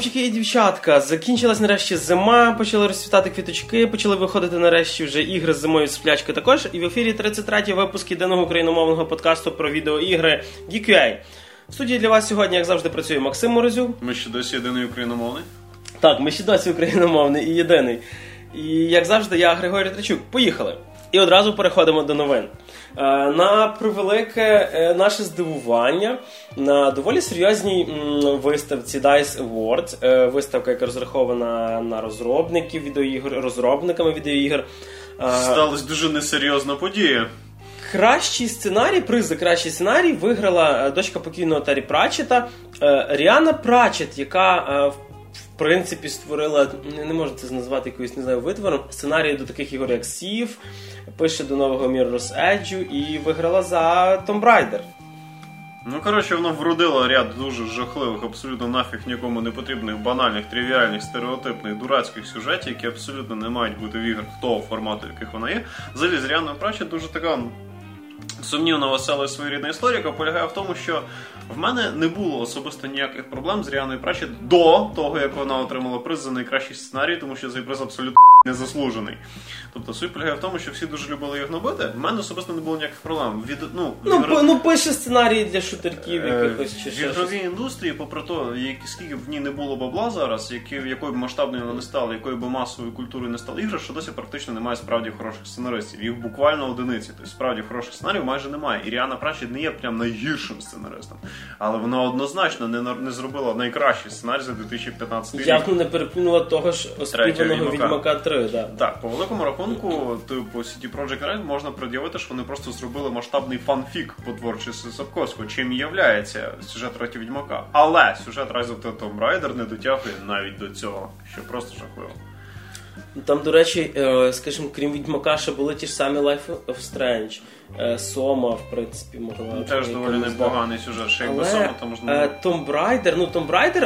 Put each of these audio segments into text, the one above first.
Хлопчики і дівчатка. Закінчилась нарешті зима, почали розцвітати квіточки, почали виходити нарешті вже ігри з зимою з сплячки також. І в ефірі 33-й випуск єдиного україномовного подкасту про відеоігри GQA. В студії для вас сьогодні, як завжди, працює Максим Морозюк. Ми ще досі єдиний україномовний. Так, ми ще досі україномовний і єдиний. І як завжди, я Григорій Тричук. Поїхали. І одразу переходимо до новин. Е, На превелике е, наше здивування на доволі серйозній виставці DICE Awards, е, виставка, яка розрахована на розробників відеоігр, розробниками відеоігр. Сталася дуже несерйозна подія. Кращий сценарій, приз за кращий сценарій виграла дочка покійного Тарі Пратчета е, Ріана Пратчет, яка в принципі створила, не, можу це назвати якоюсь не знаю, витвором, сценарії до таких ігор, як Сів, пише до нового Mirror's Edge і виграла за Tomb Raider. Ну, коротше, воно вродило ряд дуже жахливих, абсолютно нафіг нікому не потрібних, банальних, тривіальних, стереотипних, дурацьких сюжетів, які абсолютно не мають бути в іграх того формату, яких вона є. Взагалі, з Ріаною Пратчет дуже така сумнівна, весела своєрідна історія, яка полягає в тому, що в мене не було особисто ніяких проблем з Ріаною Пратчет до того, як вона отримала приз за найкращий сценарій, тому що цей приз абсолютно незаслужений. Тобто суть полягає в тому, що всі дуже любили їх на біти. В мене особисто не було ніяких проблем. Від, ну, Ну, пи- ну пише сценарії для шутерків Е, якихось чи в ще ігровій індустрії, попри те, як- скільки б в ній не було бабла зараз, які, якою б масштабною вона не стала, якою б масовою культурою не стала ігри, що досі практично немає справді хороших сценаристів. Їх буквально одиниці. Тобто справді хороших сценаріїв майже немає. І Ріана Пратчет не є прям найгіршим сценаристом. Але вона однозначно не, не зробила найкращий сценарій за 2015 рік. Явно не переплюнула того ж оспіваного Відьмака. Відьмака 3, да. Так, по великому рахунку, типу CD Projekt Red можна пред'явити, що вони просто зробили масштабний фанфік по творчості Сапковського, чим і являється сюжет роті Відьмака. Але сюжет Rise of the Tomb Raider не дотягує навіть до цього, що просто жахливо. Там, до речі, е, скажімо, крім Відьмака, ще були ті ж самі Life of Strange. Е, Сома, в принципі, могла. Теж доволі непоганий сюжет, ще якби Сома, там можна. Том Брайдер, ну Tomb Raider,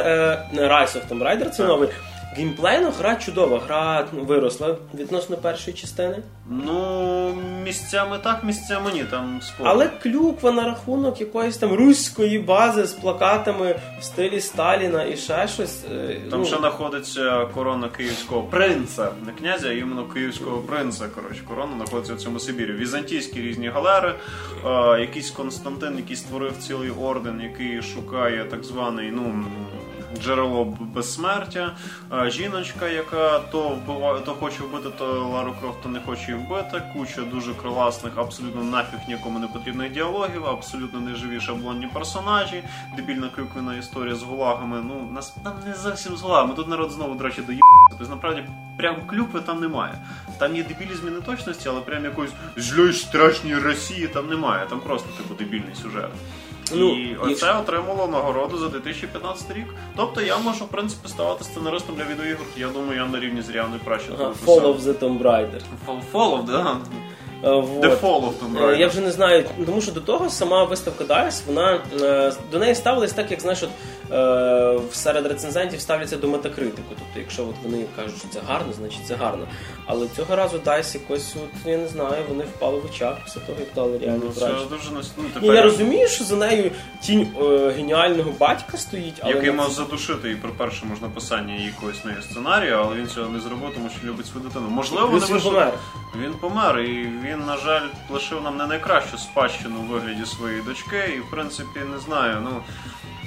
Райсов Rise of Raider це новий. Геймплейно гра чудова, гра ну, виросла відносно першої частини. Ну, місцями так, місцями ні, там спор. Але клюква на рахунок якоїсь там руської бази з плакатами в стилі Сталіна і ще щось. е, Там ну, ще знаходиться корона київського принца, не князя, а іменно київського принца. Коротше, корона знаходиться в цьому Сибірі. Візантійські різні галери, е, якийсь Константин, який створив цілий орден, який шукає так званий, ну. Джерело безсмертя, жіночка, яка то вбиває, то хоче вбити, то Лару Крофт, не хоче її вбити. Куча дуже класних, абсолютно нафіг нікому не потрібних діалогів, абсолютно неживі шаблонні персонажі, дебільна клюквена історія з гулагами. Ну нас там не зовсім з гулагами. Тут народ знову, до речі, доїбається. Тобто, насправді, прям клюкви там немає. Там є дебілі зміни точності, але прям якоїсь злої страшної Росії там немає. Там просто типу дебільний сюжет. Ну, і оце якщо- отримало нагороду за 2015 рік. Тобто я можу, в принципі, ставати сценаристом для відеоігор. Я думаю, я на рівні з Ріаною Пращенко. ага, Fall of the Tomb Raider. Fall of, да? The Fall of Tomb Raider. Я вже не знаю, тому що до того сама виставка DICE, вона е, до неї ставились так, як знаєш, от, е, серед рецензентів ставляться до метакритику. Тобто, якщо от вони кажуть, що це гарно, значить це гарно. Але цього разу DICE якось, от, я не знаю, вони впали в очах після того, як дали реальну Ну, це дуже ну, тепер, я розумію, що за нею тінь е, геніального батька стоїть, але який мав задушити і при першому ж написанні якогось неї сценарію, але він цього не зробив, тому що любить свою дитину. Можливо, він. Він помер, і він, на жаль, лишив нам не найкращу спадщину у вигляді своєї дочки, і в принципі не знаю. Ну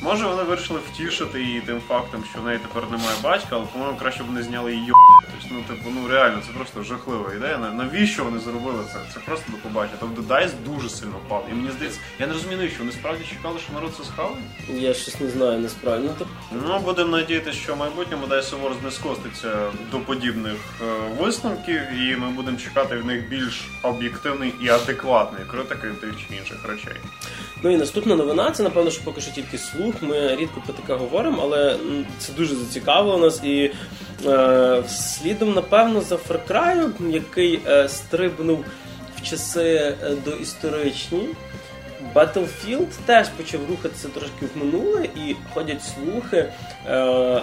може вони вирішили втішити її тим фактом, що в неї тепер немає батька, але по-моєму краще б вони зняли її. Тобто, ну типу, ну реально, це просто жахлива ідея. Навіщо вони зробили це? Це просто до побачення. Тобто Дайс дуже сильно впав. І мені здається, я не розумію, навіщо вони справді чекали, що народ це схаває. Я щось не знаю, насправді. Ну, тобто, Ну, будемо надіятися, що в майбутньому Dice Awards не скоститься до подібних е, висновків, і ми будемо чекати від них більш об'єктивної і адекватної критики тих чи інших речей. Ну і наступна новина, це напевно, що поки що тільки слух. Ми рідко про таке говоримо, але це дуже зацікавило нас. І е, слідом, напевно, за Far Cry, який е, стрибнув в часи е, доісторичні. Battlefield теж почав рухатися трошки в минуле, і ходять слухи. Е,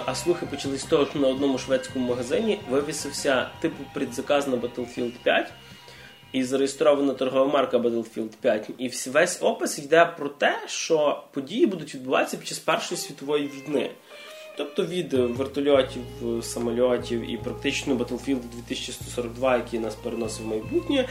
а слухи почались з того, що на одному шведському магазині вивісився типу предзаказ на Battlefield 5 і зареєстрована торгова марка Battlefield 5. І весь опис йде про те, що події будуть відбуватися під час Першої світової війни. Тобто від вертольотів, самольотів і практично Battlefield 2142, який нас переносив в майбутнє,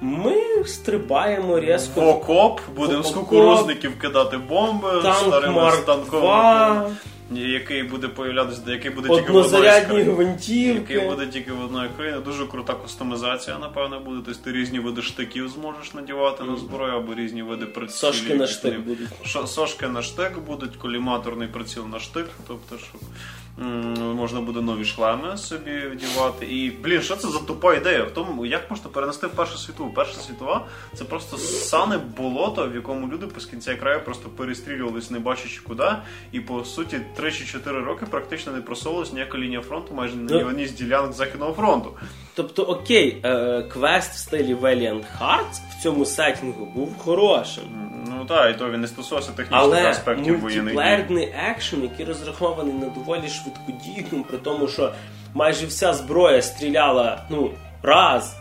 ми стрибаємо різко. В окоп, будемо з кукурузників кидати бомби Танк старими Марк станковими. 2, Який буде появлятися, який буде тільки в одної країни. гвинтівки. Який буде тільки в одної країни. Дуже крута кустомізація, напевно, буде. Тобто ти різні види штиків зможеш надівати на зброю, або різні види прицілів. Сошки на штик будуть. Сошки на штик будуть, коліматорний приціл на штик, тобто що м, можна буде нові шлеми собі вдівати. І блін, що це за тупа ідея? В тому, як можна перенести в першу світову? Перша світова це просто сане болото, в якому люди по з кінця краю просто перестрілювались, не бачачи куди. І по суті 3 чи 4 роки практично не просовувалась ніяка лінія фронту, майже Ну. ні в одній з ділянок Західного фронту. Тобто, окей, е, квест в стилі Valiant Hearts в цьому сеттінгу був хорошим. Ну так, і то він не стосувався технічних Але аспектів воєнних дій. мультиплеєрний екшен, який розрахований на доволі швидкодійну, при тому, що майже вся зброя стріляла ну, раз,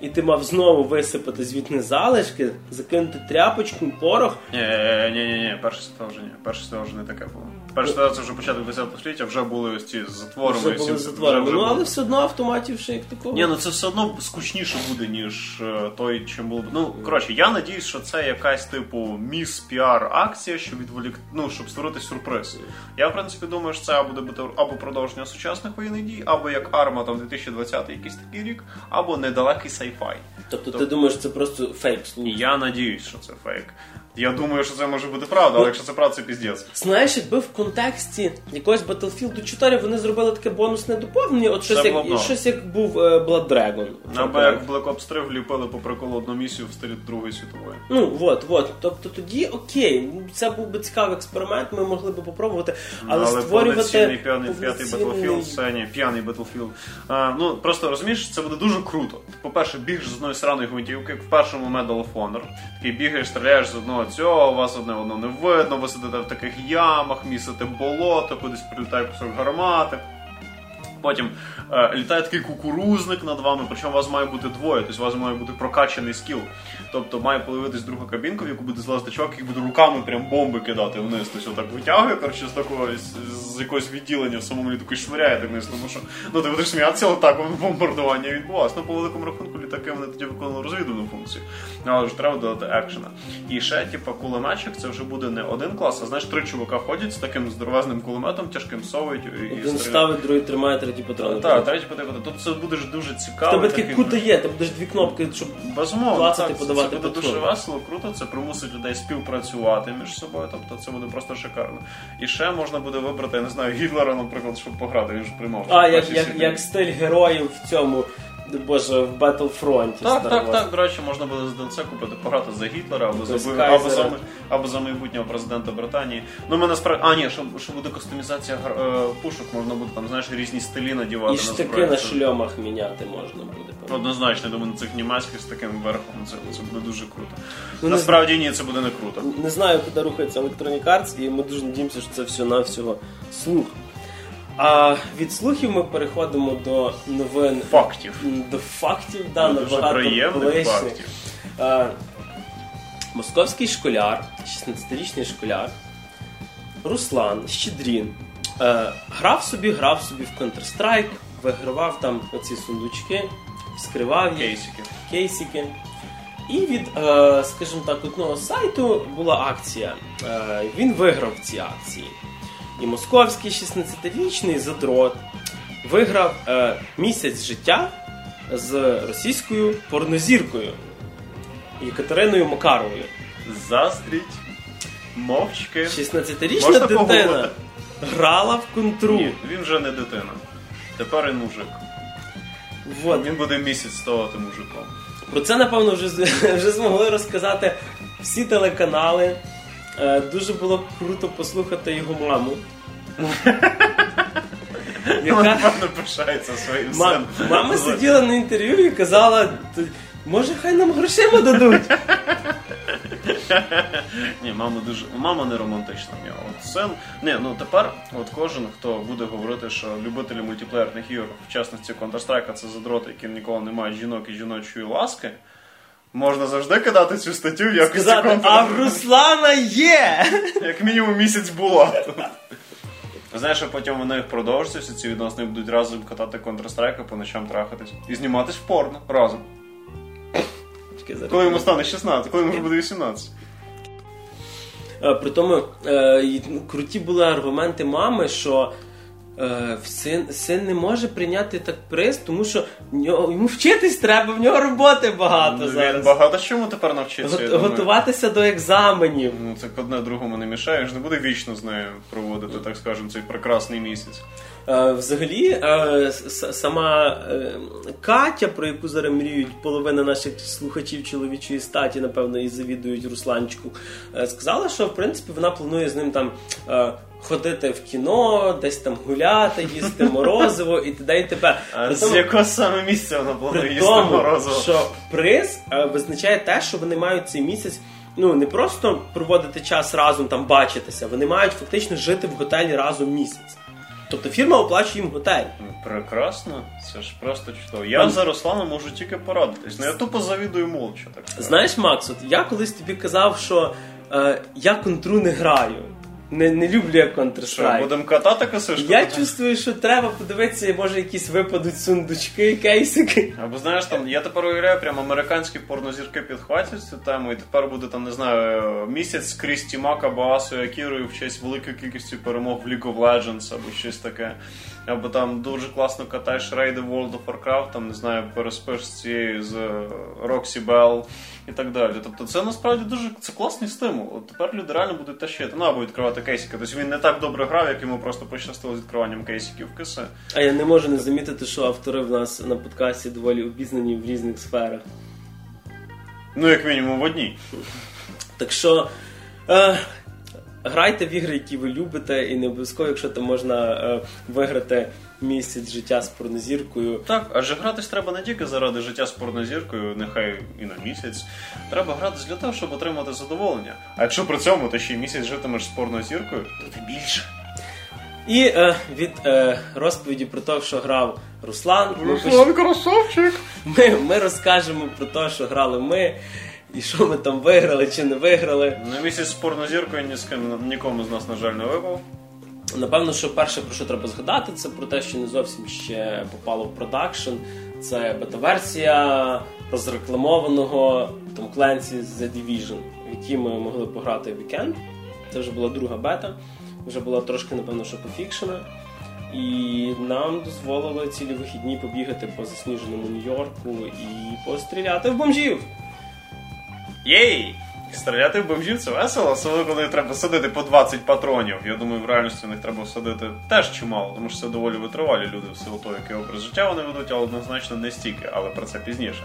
і ти мав знову висипати звітні залишки, закинути тряпочку, порох. Ні, ні, ні, ні, перша світова вже ні. Перша світова вже не таке було. Перша світова це вже початок 20 століття, вже були ось ці затвори. Вже і всі- затворами. вже Ну, було. але все одно автоматів ще як такого. Ні, ну це все одно скучніше буде, ніж е, той, чим було. б. Ну, коротше, я надіюсь, що це якась типу міс піар акція, щоб відволік... ну, щоб створити сюрприз. Я, в принципі, думаю, що це буде бути або продовження сучасних воєнних дій, або як арма там 2020 якийсь такий рік, або недалекий сайфай. Тобто ти думаєш, це просто фейк? Я надіюсь, що це фейк. Я думаю, що це може бути правда, але якщо це правда, це піздець. Знаєш, якби в контексті якогось Battlefield 4 вони зробили таке бонусне доповнення, от щось як, щось як був е, Blood Dragon. Або як в Black Ops 3 вліпили по приколу одну місію в стилі Другої світової. Ну, от, от. Тобто тоді окей, це був би цікавий експеримент, ми могли би попробувати, але, створювати повноцінний п'яний п'ятий Battlefield, це ні, п'яний Battlefield. А, ну просто розумієш, це буде дуже круто. По-перше, бігаєш з одної сраної гвинтівки, як в першому Medal of Honor. Такий бігаєш, стріляєш з одного цього, вас одне воно не видно, ви сидите в таких ямах, місите болото, кудись прилітає кусок гармати. Потім е, літає такий кукурузник над вами, причому у вас має бути двоє, тобто у вас має бути прокачаний скіл. Тобто має появитись друга кабінка, в яку буде злазити чувак, який буде руками прям бомби кидати вниз. Тобто отак витягує, коротше, з такого з, з якогось відділення в самому літаку і швиряє так вниз. Тому що ну ти будеш сміятися, але так воно бомбардування відбувалося. Ну, по великому рахунку літаки вони тоді виконували розвідувальну функцію. Але ж треба додати екшена. І ще, типу, кулеметчик, це вже буде не один клас, а знаєш, три чувака ходять з таким здоровезним кулеметом, тяжким совують і, Один ставить, другий тримає, третій потрапити. Так, третій потихати. Тут це буде дуже цікаво. тебе таке кута є, ти будеш дві кнопки, щоб Безумовно, так, подавати це буде дуже весело, круто, це примусить людей співпрацювати між собою, тобто це буде просто шикарно. І ще можна буде вибрати, я не знаю, Гітлера, наприклад, щоб пограти, він ж приймав. А, як, як, як стиль героїв в цьому, боже, в Battlefront. Так, так, так. До речі, можна буде з ДНЦ купити, пограти за Гітлера або за, Без або, за, або за майбутнього президента Британії. Ну, ми насправді. А, ні, що, що буде кастомізація е, пушок, можна буде там, знаєш, різні стилі надівати І на штики на шльомах міняти можна буде. Однозначно, я думаю, на цих німецьких з таким верхом це, це буде дуже круто. Ну, Насправді ні, це буде не круто. Не знаю, куди рухається Electronic Arts, і ми дуже надіємося, що це все навсього слух. А від слухів ми переходимо до новин Фактів. до фактів, да, Дуже набагато фактів. А, московський школяр, 16-річний школяр, Руслан Щедрін, е, грав собі, грав собі в Counter-Strike, вигравав там оці сундучки, вскривав їх Кейсики. кейсики. І від, е, скажімо так, одного сайту була акція. Е, він виграв ці акції. І московський 16-річний задрот виграв е, місяць життя з російською порнозіркою Єкатериною Макаровою. Заздріть. Мовчки. 16-річна Можна дитина погуглити? грала в контру. Ні, він вже не дитина. Тепер він мужик. Вот. Він буде місяць ставати мужиком. Про це, напевно, вже, вже змогли розказати всі телеканали. Е, Дуже було б круто послухати його маму. Яка напевно, пишається своїм сином. мама сиділа на інтерв'ю і казала, може хай нам грошима дадуть. Ні, мама дуже. Мама не романтична нього. От син. Ні, ну тепер, от кожен, хто буде говорити, що любителі мультиплеєрних ігор, в частності Counter-Strike, це задроти, які ніколи не мають жінок і жіночої ласки. Можна завжди кидати цю статтю в якості Сказати, а в Руслана є! Як мінімум місяць була. Знаєш, а потім вони продовжаться, всі ці відносини будуть разом катати Counter-Strike, по ночам трахатись. І зніматись в порно разом. Зараз. Коли йому стане 16, коли йому вже буде 18. Е, При тому е, круті були аргументи мами, що син, син не може прийняти так приз, тому що нього, йому вчитись треба, в нього роботи багато Ну, Він зараз. багато чому тепер навчиться. Го- думаю. Готуватися до екзаменів. Ну, так одне другому не мішає, ж не буде вічно з нею проводити, так скажемо, цей прекрасний місяць. Е, Взагалі, е, сама е, Катя, про яку зараз мріють половина наших слухачів чоловічої статі, напевно, і завідують Русланчику, е, сказала, що в принципі вона планує з ним там. Ходити в кіно, десь там гуляти, їсти морозиво і т.д. і т.п. А з якого саме місця вона планує їсти тому, морозиво? що приз е, визначає те, що вони мають цей місяць ну не просто проводити час разом там бачитися, вони мають фактично жити в готелі разом місяць. Тобто фірма оплачує їм готель. Ну, Прекрасно, це ж просто чудово. Я за Русланом можу тільки порадитись. Ну я тупо завідую молча, так. Знаєш, Макс, от я колись тобі казав, що е, я контру не граю. Не, не люблю я Що, Counter-Strike. будемо катати косишку? Я чувствую, що треба подивитися, може якісь випадуть сундучки, кейсики. Або знаєш, там я тепер уявляю, прям американські порнозірки підхватять цю тему, і тепер буде там, не знаю, місяць з Крісті Баасу, або Акірою в честь великої кількості перемог в League of Legends або щось таке. Або там дуже класно катаєш рейди World of Warcraft, там не знаю, переспиш з цією з е, Roxy Bell і так далі. Тобто це насправді дуже це класний стимул. От тепер люди реально будуть тащити. Ну або відкривати кейсики. Тобто він не так добре грав, як йому просто пощастило з відкриванням кейсиків в киси. А я не можу не замітити, що автори в нас на подкасті доволі обізнані в різних сферах. Ну, як мінімум в одній. Так що е, грайте в ігри, які ви любите, і не обов'язково, якщо там можна е, виграти місяць життя з порнозіркою. Так, адже гратись треба не тільки заради життя з порнозіркою, нехай і на місяць. Треба гратись для того, щоб отримати задоволення. А якщо при цьому ти ще й місяць житимеш з порнозіркою, то ти більше. І е, від е, розповіді про те, що грав Руслан, ми, поч- красавчик! ми, ми розкажемо про те, що грали ми, і що ми там виграли чи не виграли. На місяць з порнозіркою ні з ким нікому з нас, на жаль, не випав. Напевно, що перше, про що треба згадати, це про те, що не зовсім ще попало в продакшн. Це бета-версія розрекламованого Tom Clancy's The Division, в якій ми могли пограти вікенд. Це вже була друга бета, вже була трошки, напевно, що пофікшена. І нам дозволили цілі вихідні побігати по засніженому Нью-Йорку і постріляти в бомжів. Єй! Стріляти в бомжів це весело, особливо коли треба садити по 20 патронів. Я думаю, в реальності в них треба садити теж чимало, тому що це доволі витривалі люди в силу того, який образ життя вони ведуть, але однозначно не стільки, але про це пізніше.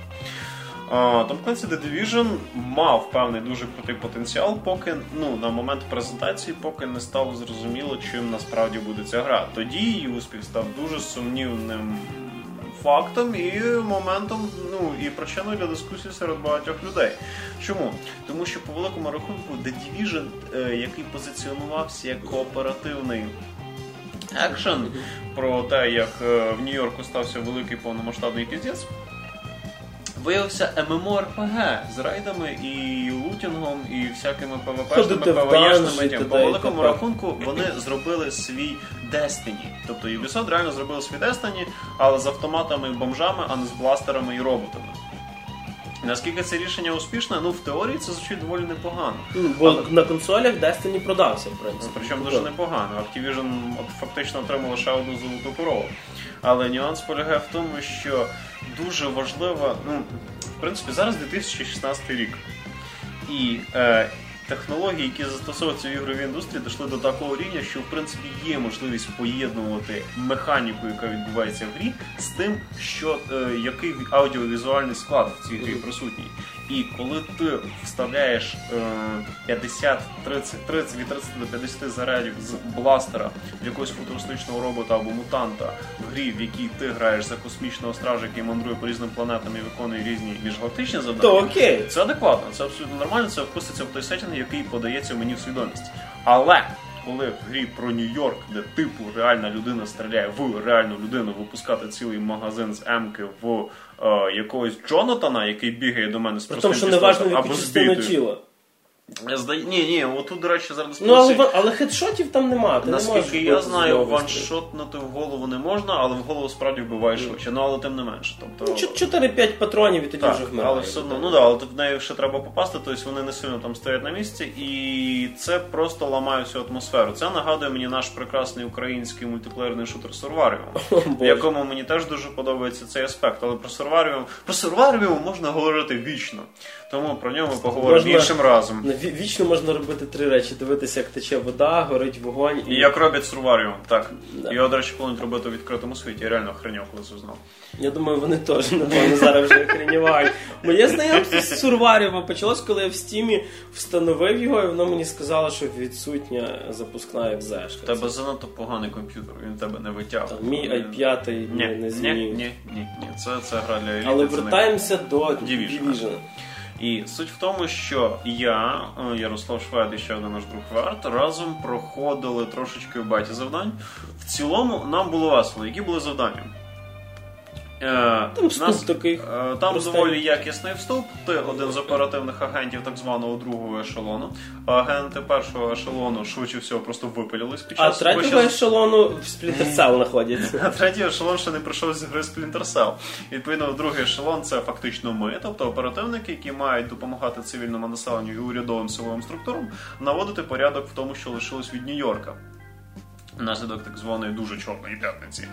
Tom Clancy The Division мав певний дуже крутий потенціал, поки ну на момент презентації, поки не стало зрозуміло, чим насправді буде ця гра. Тоді її успіх став дуже сумнівним фактом і моментом, ну і причиною для дискусії серед багатьох людей. Чому? Тому що по великому рахунку The Division, е, який позиціонувався як кооперативний екшен про те, як е, в Нью-Йорку стався великий повномасштабний піздець, виявився ММО-РПГ з рейдами і лутінгом, і всякими ПВПшними, ПВЕшними. По великому рахунку вони зробили свій Destiny. Тобто Ubisoft реально зробили свій Destiny, але з автоматами і бомжами, а не з бластерами і роботами. Наскільки це рішення успішне, ну в теорії це звучить доволі непогано. Ну, Бо на консолях Destiny продався, в принципі. Причому дуже непогано. Activision от фактично отримав лише одну золоту корову. Але нюанс полягає в тому, що дуже важливо, ну, в принципі, зараз 2016 рік. І е, технології, які застосовуються в ігровій індустрії, дійшли до такого рівня, що в принципі є можливість поєднувати механіку, яка відбувається в грі, з тим, що е, який аудіовізуальний склад в цій грі присутній. І коли ти вставляєш е, 50, 30, 30, від 30 до 50 зарядів з бластера в якогось футуристичного робота або мутанта в грі, в якій ти граєш за космічного стража, який мандрує по різним планетам і виконує різні міжгалактичні завдання, То окей. це адекватно, це абсолютно нормально, це вписується в той сеттинг, який подається мені в свідомість. Але коли в грі про Нью-Йорк, де типу реальна людина стріляє в реальну людину, випускати цілий магазин з Емки в е, якогось Джонатана, який бігає до мене з При простим тому, що не важливо, тіла. Зда... Ні, ні, отут, до речі, зараз Ну, але, але хедшотів там нема. Ти не можеш Наскільки я знаю, знову ваншотнути в голову не можна, але в голову справді вбиваєш швидше. Ну але тим не менше. Тобто... Ну, чот- 4-5 патронів і тоді Так, вже вмирає. але все одно, ну да, але в неї ще треба попасти, тобто вони не сильно там стоять на місці, і це просто ламає всю атмосферу. Це нагадує мені наш прекрасний український мультиплеєрний шутер Survivor, в Боже. якому мені теж дуже подобається цей аспект. Але про Survivor, про Survivor можна говорити вічно, тому про нього ми поговоримо Можна- іншим разом. Ну, ві- Вічно можна робити три речі: дивитися, як тече вода, горить вогонь І як роблять Survivor, так. Да. Його, до речі, планують робити у відкритому світі. Я реально охреняв, коли це знав. Я думаю, вони теж напевно зараз вже охренівають. Моє знайомство з Сурварєва почалось, коли я в стімі встановив його, і воно мені сказало, що відсутня запускна екзешка. У тебе занадто поганий комп'ютер, він тебе не витягує. Там мій i5 Ні, не, не ні, ні, ні, ні. Це, це гра для еліти. Але це не- до Division. І суть в тому, що я, е, Ярослав Швед і ще один наш друг Варт разом проходили трошечки в баті завдань. В цілому нам було весело. Які були завдання? Е, Там вступ такий е, Там простий. доволі якісний вступ. Ти один з оперативних агентів так званого другого ешелону. Агенти першого ешелону швидше всього просто випилились під А час третього під час- ешелону в Splinter Cell знаходяться. а третій ешелон ще не пройшов з гри Splinter Cell. Відповідно, другий ешелон це фактично ми, тобто оперативники, які мають допомагати цивільному населенню і урядовим силовим структурам наводити порядок в тому, що лишилось від Нью-Йорка. Внаслідок так званої дуже чорної п'ятниці.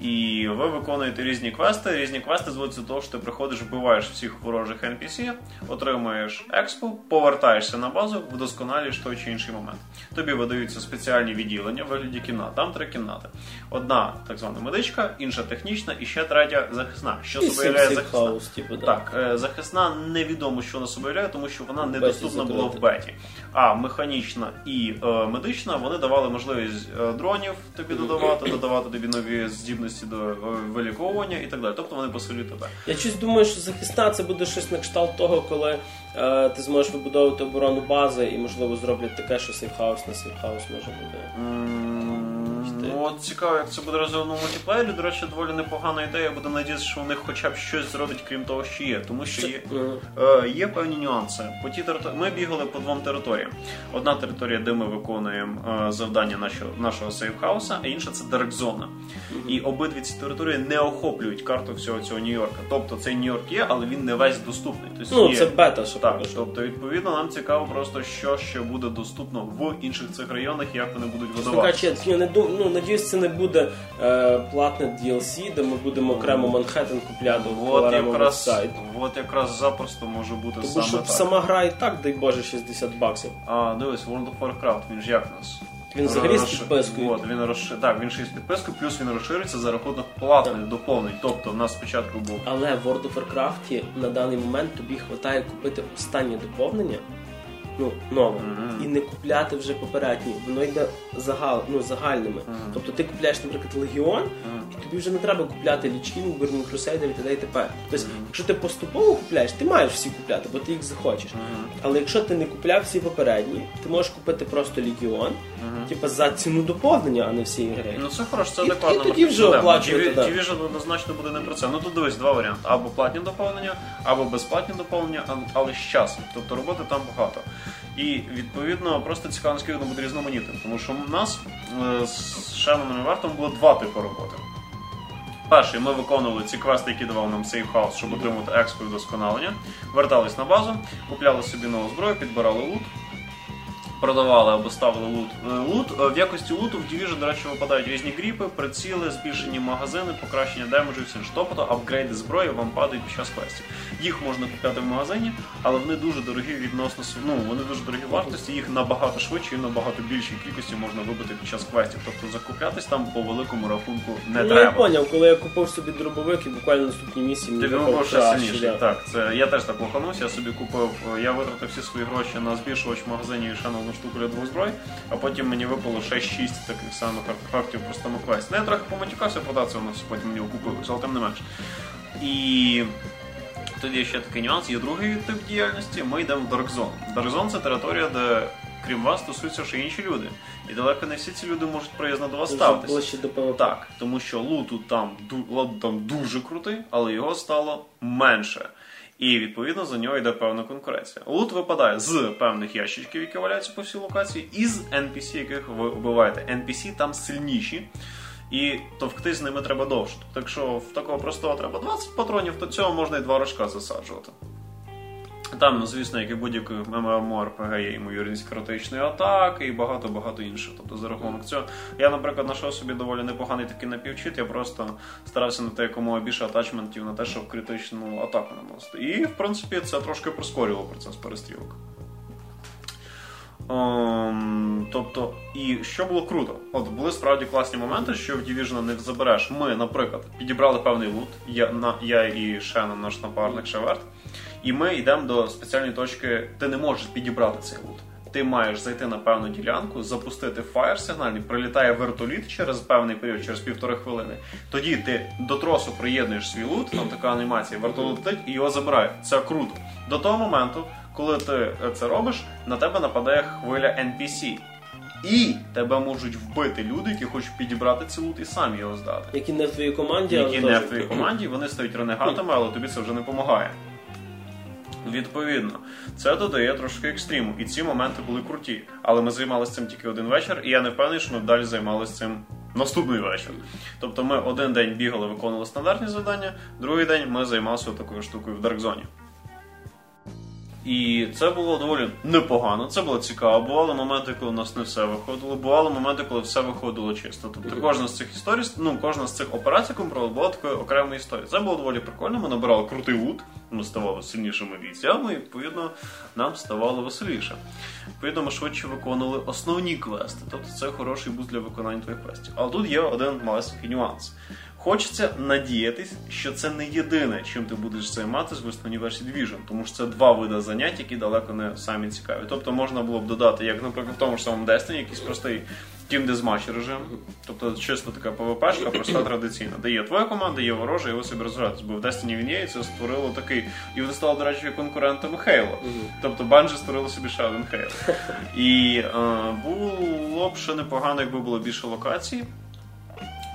І ви виконуєте різні квести. Різні квести зводяться до того, що ти приходиш, вбиваєш всіх ворожих NPC, отримуєш експо, повертаєшся на базу, вдосконалюєш той чи інший момент. Тобі видаються спеціальні відділення в вигляді кімнат. Там три кімнати. Одна так звана медичка, інша технічна і ще третя захисна. Що І собою являє захисна? House, типу, да. Так, е, захисна невідомо, що вона собою являє, тому що вона недоступна була в беті. А механічна і е, медична вони давали можливість е, дронів тобі додавати, додавати тобі нові здібності до е, виліковування і так далі. Тобто вони посилюють тебе. Я щось думаю, що захисна це буде щось на кшталт того, коли е, ти зможеш вибудовувати оборону бази і, можливо, зроблять таке, що сейфхаус на сейфхаус може бути. М, Ну, от цікаво, як це буде розвивано в мультиплеєрі. До речі, доволі непогана ідея. Буду надіятися, що у них хоча б щось зробить, крім того, що є. Тому що є, Е, є певні нюанси. По тій територ... Ми бігали по двом територіям. Одна територія, де ми виконуємо е, завдання нашого, нашого сейфхауса, а інша це Даркзона. І обидві ці території не охоплюють карту всього цього Нью-Йорка. Тобто цей Нью-Йорк є, але він не весь доступний. Тобто Ну, є... це бета, що Так, поки що. тобто, відповідно, нам цікаво просто, що ще буде доступно в інших цих районах, як вони будуть видавати. я не дум... ну, надіюсь, це не буде е, платне DLC, де ми будемо окремо Манхеттен купляти От якраз, сайт. от якраз запросто може бути Тому саме що так. сама гра і так, дай Боже, 60 баксів. А, дивись, World of Warcraft, він ж як у нас? Він взагалі з підпискою. От, він розши... Так, він ще з підпискою, плюс він розшириться за рахунок платних доповнень. Тобто, в нас спочатку був Але в World of Warcraft на даний момент тобі вистачає купити останнє доповнення, ну, нове, Мгм. і не купляти вже попередні. Воно йде загал, ну, загальними. Мгм. Тобто ти купляєш, наприклад, Легіон, і тобі вже не треба купляти лічків, Burning Crusader і т.д. і т.п. Тобто, якщо ти поступово купляєш, ти маєш всі купляти, бо ти їх захочеш. Але якщо ти не купляв всі попередні, ти можеш купити просто Легіон, типу за ціну доповнення, а не всі ігри. Ну це хорошо, це адекватно. і тоді вже оплачувати, Division однозначно буде не про це. Ну тут дивись два варіанти: або платні доповнення, або безплатні доповнення, але з часом. Тобто роботи там багато. І відповідно просто цікаво, наскільки буде різноманітним. Тому що у нас е, з Шеноном і Вартом було два типи роботи. Перший, ми виконували ці квести, які давав нам хаус, щоб отримати експу вдосконалення. Вертались на базу, купляли собі нову зброю, підбирали лут, продавали або ставили лут. Е, Лут е, в якості луту в Division, до речі, випадають різні гріпи, приціли, збільшені магазини, покращення демеджу і все інше. Тобто апгрейди зброї вам падають під час квестів. Їх можна купляти в магазині, але вони дуже дорогі відносно ну, вони дуже дорогі вартості, їх набагато швидше і набагато більшій кількості можна вибити під час квестів. Тобто закуплятись там по великому рахунку не ну, я поняв, коли я купив собі дробовик і буквально наступній місії мені випав сильніший. Так, це я теж так лоханувся. Я собі купив, е, я витратив всі свої гроші на збільшувач в магазині і на одну штуку для двох зброй, а потім мені випало ще 6 таких самих артефактів в простому квесті. Ну, я трохи поматюкався продатися, воно все потім мені окупилося, але тим не менше. І тоді ще такий нюанс. Є другий тип діяльності. Ми йдемо в Dark Zone. Dark Zone – це територія, де крім вас стосуються ще інші люди. І далеко не всі ці люди можуть приязно до вас ставитися. ближче до ПВП. Так, тому що луту там, ду- лут там дуже крутий, але його стало менше. І відповідно за нього йде певна конкуренція. Лут випадає з певних ящичків, які валяються по всій локації, і з NPC, яких ви вбиваєте. NPC там сильніші. І товкти з ними треба довше. Так що в такого простого треба 20 патронів, то цього можна і два рожка засаджувати. Там, звісно, як і будь-який MMORPG є ймовірність критичної атаки і багато-багато інших. Тобто за рахунок цього. Я, наприклад, знайшов собі доволі непоганий такий напівчит, я просто старався на те, якомога більше атачментів на те, щоб критичну атаку наносити. І, в принципі, це трошки прискорювало процес перестрілок. Um, тобто, і що було круто? От були справді класні моменти, що в Division не забереш. Ми, наприклад, підібрали певний лут, я на, я і Шенон, наш напарник Шеверт, і ми йдемо до спеціальної точки, ти не можеш підібрати цей лут. Ти маєш зайти на певну ділянку, запустити фаєр сигнальний, прилітає вертоліт через певний період, через півтори хвилини. Тоді ти до тросу приєднуєш свій лут, там така анімація, вертоліт летить і його забирає. Це круто. До того моменту, коли ти це робиш, на тебе нападає хвиля NPC. І тебе можуть вбити люди, які хочуть підібрати цей лут і самі його здати. Які не в твоїй команді, які не в твоїй команді, вони стають ренегатами, але тобі це вже не допомагає. Відповідно, це додає трошки екстриму, і ці моменти були круті. Але ми займалися цим тільки один вечір, і я не впевнений, що ми далі займалися цим наступний вечір. Тобто ми один день бігали, виконували стандартні завдання, другий день ми займалися такою штукою в Даркзоні. І це було доволі непогано, це було цікаво. Бували моменти, коли у нас не все виходило, бували моменти, коли все виходило чисто. Тобто кожна з цих історій, ну кожна з цих операцій контролю була такою окремою історією. Це було доволі прикольно. Ми набирали крутий лут, ми ставали сильнішими бійцями, і відповідно нам ставало веселіше. Відповідно, ми швидше виконували основні квести. Тобто це хороший буст для виконання твоїх квестів. Але тут є один маленький нюанс. Хочеться надіятись, що це не єдине, чим ти будеш займатися в версії Division, тому що це два види занять, які далеко не самі цікаві. Тобто можна було б додати, як, наприклад, в тому ж самому Destiny, якийсь простий Team Deathmatch режим, тобто чисто така ПВПшка, проста традиційна, де є твоя команда, є ворожа, і ви собі розгратись. Бо в Destiny він є, і це створило такий. І вони стали, до речі, конкурентами Halo. Тобто Bungie створили собі ще один Halo. І е, було б ще непогано, якби було більше локацій.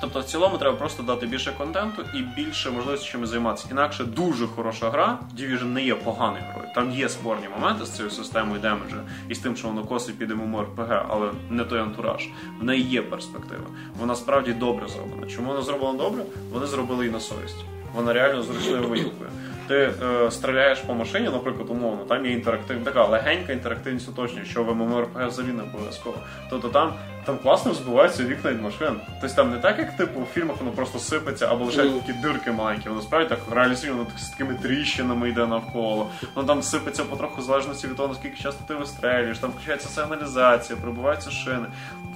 Тобто, в цілому треба просто дати більше контенту і більше можливості чим займатися. Інакше дуже хороша гра. Division не є поганою грою. Там є спорні моменти з цією системою демеджа і з тим, що воно косить під ММОРПГ, але не той антураж. В неї є перспектива. Вона справді добре зроблена. Чому вона зроблена добре? Вони зробили її на совість. Вона реально зручною воюкою. Ти е, стріляєш по машині, наприклад, умовно, там є інтерактивна така легенька інтерактивність уточнює, що в MMORPG взагалі не обов'язково. Тобто там там класно збиваються вікна від машин. Тобто там не так, як типу у фільмах воно просто сипеться або лише такі дирки маленькі. Воно справді так реалізує, воно з такими тріщинами йде навколо. Воно там сипеться потроху в залежності від того, наскільки часто ти вистрелюєш, там включається сигналізація, прибуваються шини.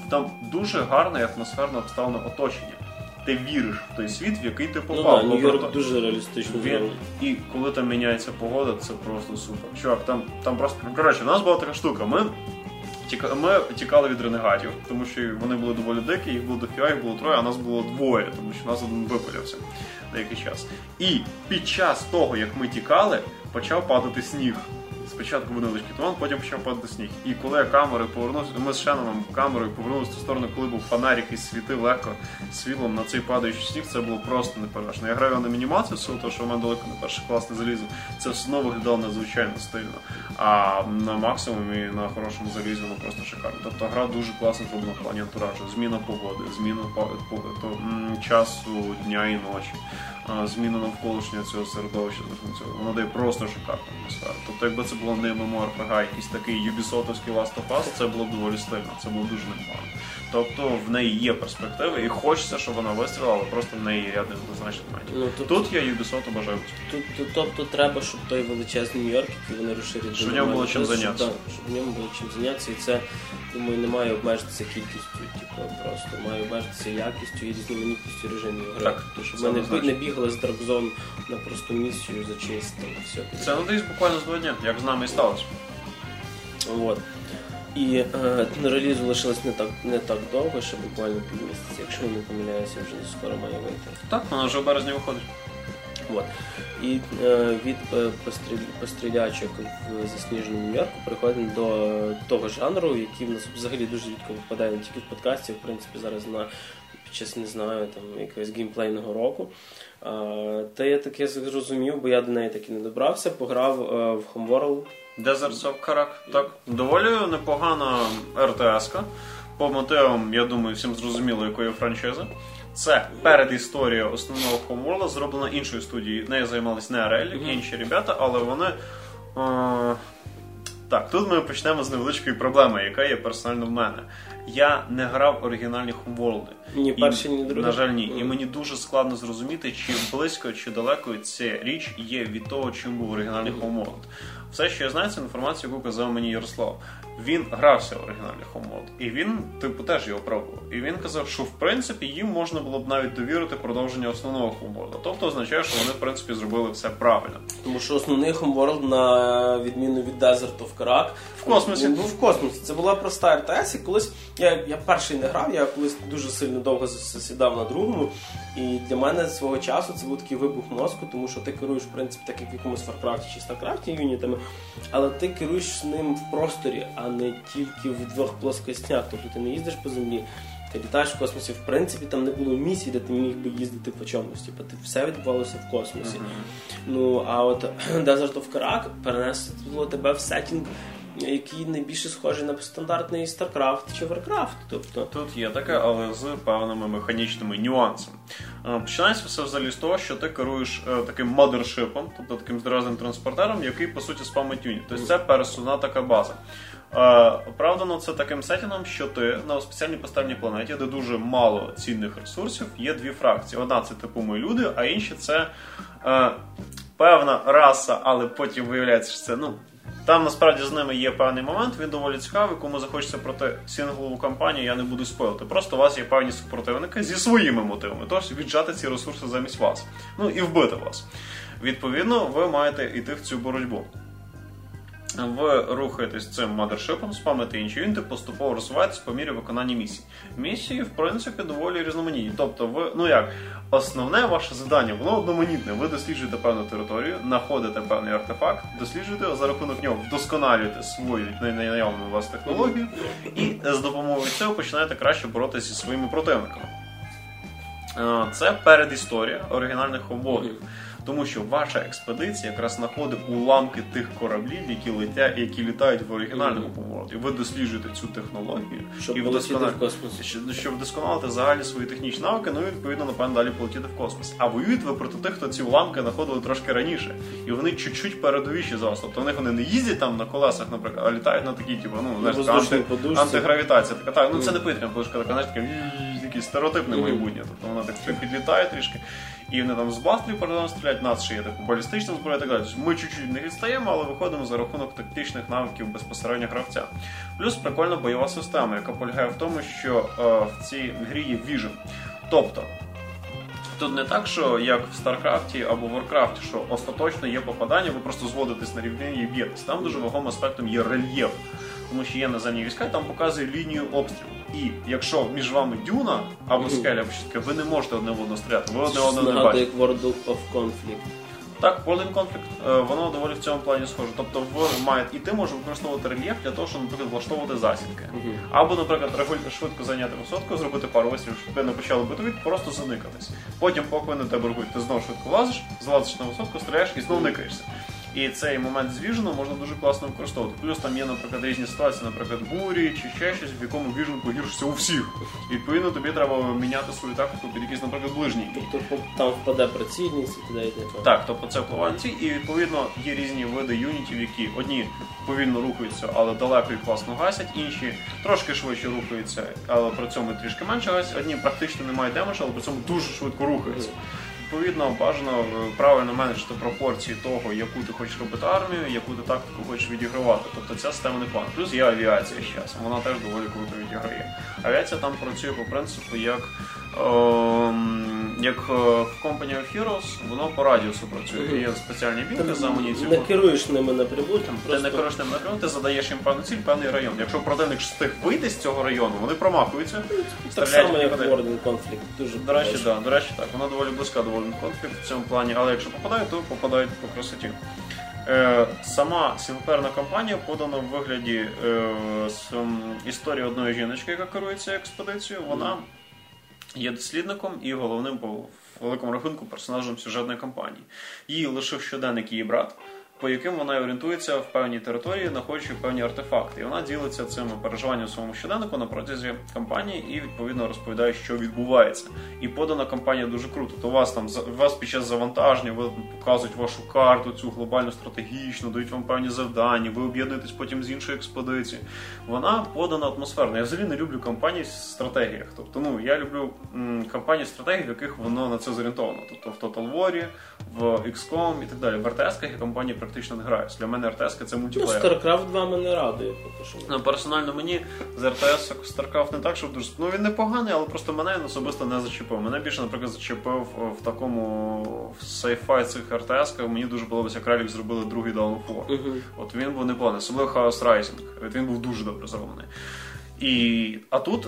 Там дуже гарне і атмосферно обставлене оточення ти віриш в той світ, в який ти попав. Ну, Нью-Йорк ну, дуже реалістично він, І коли там міняється погода, це просто супер. Чувак, там там просто коротше, у нас була така штука. Ми ми тікали від ренегатів, тому що вони були доволі дикі, їх було дофіга, їх було троє, а нас було двоє, тому що нас один випалявся деякий час. І під час того, як ми тікали, почав падати сніг. Спочатку невеличкий туман, потім почав падати сніг. І коли я камерою повернувся, ми з Шеноном камерою повернулися в ту сторону, коли був фонарик і світив легко світлом на цей падаючий сніг, це було просто неперевершено. Я граю на мінімацію, силу того, що в мене далеко не перший клас не залізо. Це знову виглядало надзвичайно стильно. А на максимумі на хорошому залізі воно просто шикарно. Тобто гра дуже класно зроблена в плані антуражу. Зміна погоди, зміна часу дня і ночі зміну навколишнього цього середовища, воно дає просто шикарну атмосферу. Тобто, якби це було не MMORPG, якийсь такий юбісотовський Last of Us, це було б доволі стильно, це було дуже непогано. Тобто в неї є перспективи і хочеться, щоб вона вистрілила, але просто в неї ряд неоднозначних моментів. Ну, тут, тут я Ubisoft бажаю. Тут, тут, тобто треба, щоб той величезний Нью-Йорк, який вони розширять. Щоб в ньому було чим зайнятися. Щоб, щоб в ньому було чим зайнятися, і це, думаю, не має обмежитися кількістю, просто має обмежитися якістю і різноманітністю режимів гри. Так, тобто, щоб ми не, бігали з Dark Zone на просту місію за честь там все. Це надіюсь буквально з два дня, як з нами і сталося. Вот. І е, до релізу лишилось не так не так довго, ще буквально півмісяця, якщо я не помиляюся, вже скоро має вийти. Так, вона вже в березні виходить. От. І е, від е, постріл, пострілячок в засніженому Нью-Йорку переходимо до того жанру, який в нас взагалі дуже рідко випадає не тільки в подкасті, в принципі, зараз на під час не знаю, там якогось геймплейного року. Та я таке зрозумів, бо я до неї таки не добрався, пограв а, в Homeworld. Deserts of Karak. Так, доволі непогана РТС-ка. По мотивам, я думаю, всім зрозуміло, якої франшизи. Це перед історією основного Homeworld зроблена іншою студією. Нею займалися не Арель, mm-hmm. інші ребята, але вони. Е- так, тут ми почнемо з невеличкої проблеми, яка є персонально в мене. Я не грав оригінальні Homeworld. Ні перші, ні другі. На жаль, ні. Mm. І мені дуже складно зрозуміти, чи близько, чи далеко ця річ є від того, чим був оригінальний. Homeworld. Все, що я знаю, це інформація, яку казав мені Ярослав. Він грався в оригінальний Homeworld. І він, типу, теж його пробував. І він казав, що в принципі їм можна було б навіть довірити продовження основного Homeworld. Тобто означає, що вони в принципі зробили все правильно. Тому що основний Homeworld, на відміну від Desert of Karak, в космосі. Він був в космосі. Це була проста РТС, і колись я я перший не грав, я колись дуже сильно довго засідав на другому. І для мене свого часу це був такий вибух мозку, тому що ти керуєш, в принципі, так як в якомусь Warcraft чи StarCraft юнітами, але ти керуєш ним в просторі, а не тільки в двох плоскостях. Тобто ти не їздиш по землі. Ти літаєш в космосі, в принципі, там не було місій, де ти міг би їздити по чомусь. Типу, все відбувалося в космосі. Uh-huh. Ну, а от Desert of Karak перенесло тебе в сетінг який найбільше схожий на стандартний StarCraft чи Warcraft. Тобто тут є таке, але з певними механічними нюансами. Е, починається все взагалі з того, що ти керуєш е, таким модершипом, тобто таким здоровим транспортером, який по суті спамить юніт. Тобто це пересувна така база. Е, оправдано це таким сетінгом, що ти на спеціальній поставленій планеті, де дуже мало цінних ресурсів, є дві фракції. Одна це типу ми люди, а інші це е, певна раса, але потім виявляється, що це ну там насправді з ними є певний момент, він доволі цікавий, кому захочеться проти синглову кампанію, я не буду спойлити. Просто у вас є певні супротивники зі своїми мотивами, тож віджати ці ресурси замість вас. Ну і вбити вас. Відповідно, ви маєте йти в цю боротьбу ви рухаєтесь цим мадершипом, спамите інші юніти, поступово розвиваєтесь по мірі виконання місій. Місії, в принципі, доволі різноманітні. Тобто, ви, ну як, основне ваше завдання, воно одноманітне. Ви досліджуєте певну територію, знаходите певний артефакт, досліджуєте, за рахунок нього вдосконалюєте свою наявну вас технологію, і з допомогою цього починаєте краще боротися зі своїми противниками. Це передісторія оригінальних обводів тому що ваша експедиція якраз знаходить уламки тих кораблів, які летять, які літають в оригінальному поморді. Ви досліджуєте цю технологію щоб і вдосконал... в космос. щоб вдосконалити загальні свої технічні навики, ну і відповідно напевно далі полетіти в космос. А воюють ви проти тих, хто ці уламки знаходили трошки раніше, і вони чуть-чуть передовіші за вас. Тобто в них вони не їздять там на колесах, наприклад, а літають на такі, типу, ну знаєш, анти... антигравітація. Така так, ну це не повітряна подушка, така знаєш, така стереотипне майбутнє. Тобто вона так підлітає трішки. І вони там з бластерів перед стріляють, нас ще є таку балістична зброя і так далі. Ми чуть-чуть не відстаємо, але виходимо за рахунок тактичних навиків безпосередньо гравця. Плюс прикольна бойова система, яка полягає в тому, що е, в цій грі є віжен. Тобто. Тут не так, що як в Старкрафті або Варкрафті, що остаточно є попадання, ви просто зводитесь на рівні і б'єтесь. Там дуже вагомим аспектом є рельєф тому що є наземні війська, і там показує лінію обстрілу. І якщо між вами дюна або скеля, ви не можете одне в одну стріляти, ви одне одне не бачите. як World of Conflict. Так, World Conflict, е, воно доволі в цьому плані схоже. Тобто ви маєте і ти можеш використовувати рельєф для того, щоб наприклад, влаштовувати засідки. Або, наприклад, швидко зайняти висотку, зробити пару вистрілів, щоб ти не почали битові, просто заникатись. Потім, поки вони тебе рухають, ти знову швидко лазиш, залазиш на висотку, стріляєш і знову никаєшся. І цей момент звіжену можна дуже класно використовувати. Плюс там є, наприклад, різні ситуації, наприклад, бурі чи ще щось, в якому віжен погіршиться у всіх. І відповідно тобі треба міняти свою тактику під якийсь, наприклад, ближній. Тобто там впаде прицільність і туди йде. Так, тобто це впливає і відповідно є різні види юнітів, які одні повільно рухаються, але далеко і класно гасять, інші трошки швидше рухаються, але при цьому трішки менше гасять. Одні практично не мають демеджа, але при цьому дуже швидко рухаються. Відповідно, бажано е, правильно менеджити пропорції того, яку ти хочеш робити армію, яку ти тактику хочеш відігравати. Тобто ця система не план. Плюс є авіація з вона теж доволі круто відіграє. Авіація там працює по принципу як. Ем, як е, в Company of Heroes, воно по радіусу працює. Є спеціальні білки за амуніцію. Не керуєш ними напряму, там просто... Ти не керуєш ними напряму, ти задаєш їм певну ціль, певний район. Якщо противник встиг вийти з цього району, вони промахуються. Так само, як Warden Conflict. Дуже до речі, да, до речі, так. Вона доволі близька до Warden Conflict в цьому плані, але якщо попадають, то попадають по красоті. Е, сама сінглперна кампанія подана в вигляді е, з, історії одної жіночки, яка керується експедицією. Вона є дослідником і головним по великому рахунку персонажем сюжетної кампанії. Її лишив щоденник її брат по яким вона орієнтується в певній території, знаходячи певні артефакти. І вона ділиться цими переживанням в своєму щоденнику на протязі кампанії і відповідно розповідає, що відбувається. І подана кампанія дуже круто. То вас там вас під час завантаження ви показують вашу карту, цю глобальну стратегічну, дають вам певні завдання, ви об'єднуєтесь потім з іншої експедиції. Вона подана атмосферно. Я взагалі не люблю кампанії в стратегіях. Тобто, ну я люблю кампанії стратегії, в яких воно на це зорієнтовано. Тобто в Total War, в XCOM і так далі. В РТС-ках і компанії практично не граюсь. Для мене РТС це мультиплеєр. Ну, StarCraft 2 мене радує, поки що. Ну, персонально мені з РТС StarCraft не так, щоб дуже. Ну він непоганий, але просто мене він особисто не зачепив. Мене більше, наприклад, зачепив в такому в сайфай цих РТС, мені дуже подобається, як Релік зробили другий Dawn of War. Uh-huh. От він був непоганий, особливо Chaos Rising. Він був дуже добре зроблений. І, А тут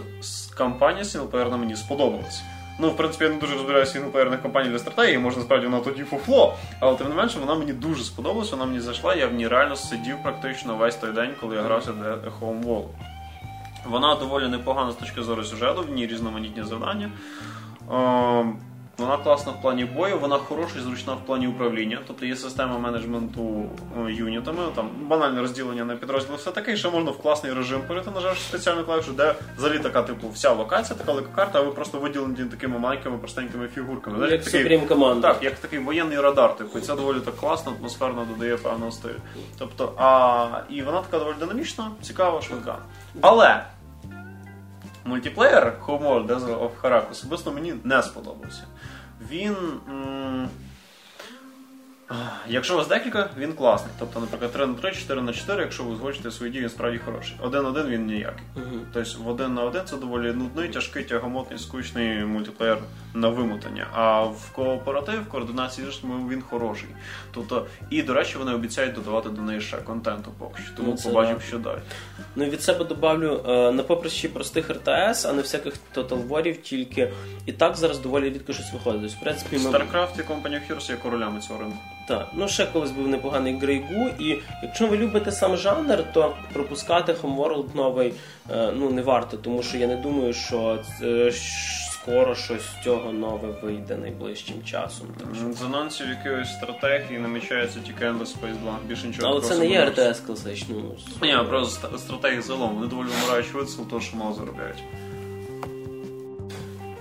кампанія сінглплеєрна мені сподобалась. Ну, в принципі, я не дуже розбираюся в сінглплеєрних компаній для стратегії, можна справді вона тоді фуфло. Але тим не менше, вона мені дуже сподобалась, вона мені зайшла, я в ній реально сидів практично весь той день, коли я грався для Home. Вона доволі непогана з точки зору сюжету, в ній різноманітні завдання. Вона класна в плані бою, вона хороша і зручна в плані управління. Тобто є система менеджменту е, юнітами, там банальне розділення на підрозділи, все таке, і ще можна в класний режим перейти, нажавши спеціальну клавішу, де взагалі така, типу, вся локація, така велика карта, а ви просто виділені такими маленькими простенькими фігурками. Знаєш, як такий, Command. Так, як такий воєнний радар, типу, і це доволі так класно, атмосферно додає певного стилю. Тобто, а і вона така доволі динамічна, цікава, швидка. Але. Мультиплеєр Homeworld Desert of Harak особисто мені не сподобався він. Якщо у вас декілька, він класний. Тобто, наприклад, 3 на 3, 4 на 4, якщо ви узгоджуєте свої дії, він справді хороший. Один на один він ніякий. Uh-huh. Тобто в один на один це доволі нудний, тяжкий, тягомотний, скучний мультиплеєр на вимотання. А в кооператив, в координації з він хороший. Тобто, і, до речі, вони обіцяють додавати до неї ще контенту поки що. Тому ну, побачимо, що далі. Ну від себе добавлю е, на поприщі простих РТС, а не всяких Total Warів, тільки і так зараз доволі рідко щось виходить. Тобто, в принципі, ми... StarCraft і Company of Heroes є королями цього ринку. Так, ну ще колись був непоганий Грейгу, і якщо ви любите сам жанр, то пропускати Homeworld новий е, ну не варто, тому що я не думаю, що е, скоро щось з цього нове вийде найближчим часом. З анонсів якоїсь стратегії намічається тільки Endless Space 2, більше нічого. Але це не є РТС класичний. Ні, просто стратегії загалом. Вони доволі вмирають швидко, того, що мало заробляють.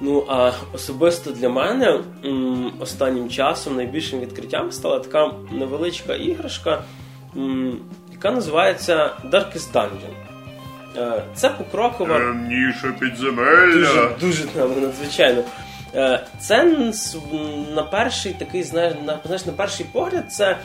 Ну, а особисто для мене м, останнім часом найбільшим відкриттям стала така невеличка іграшка, м, яка називається Darkest Dungeon. Е, це покрокова. Темніше підземелля. Дуже, дуже надзвичайно. Е, це на перший такий, знаєш, на, на перший погляд, це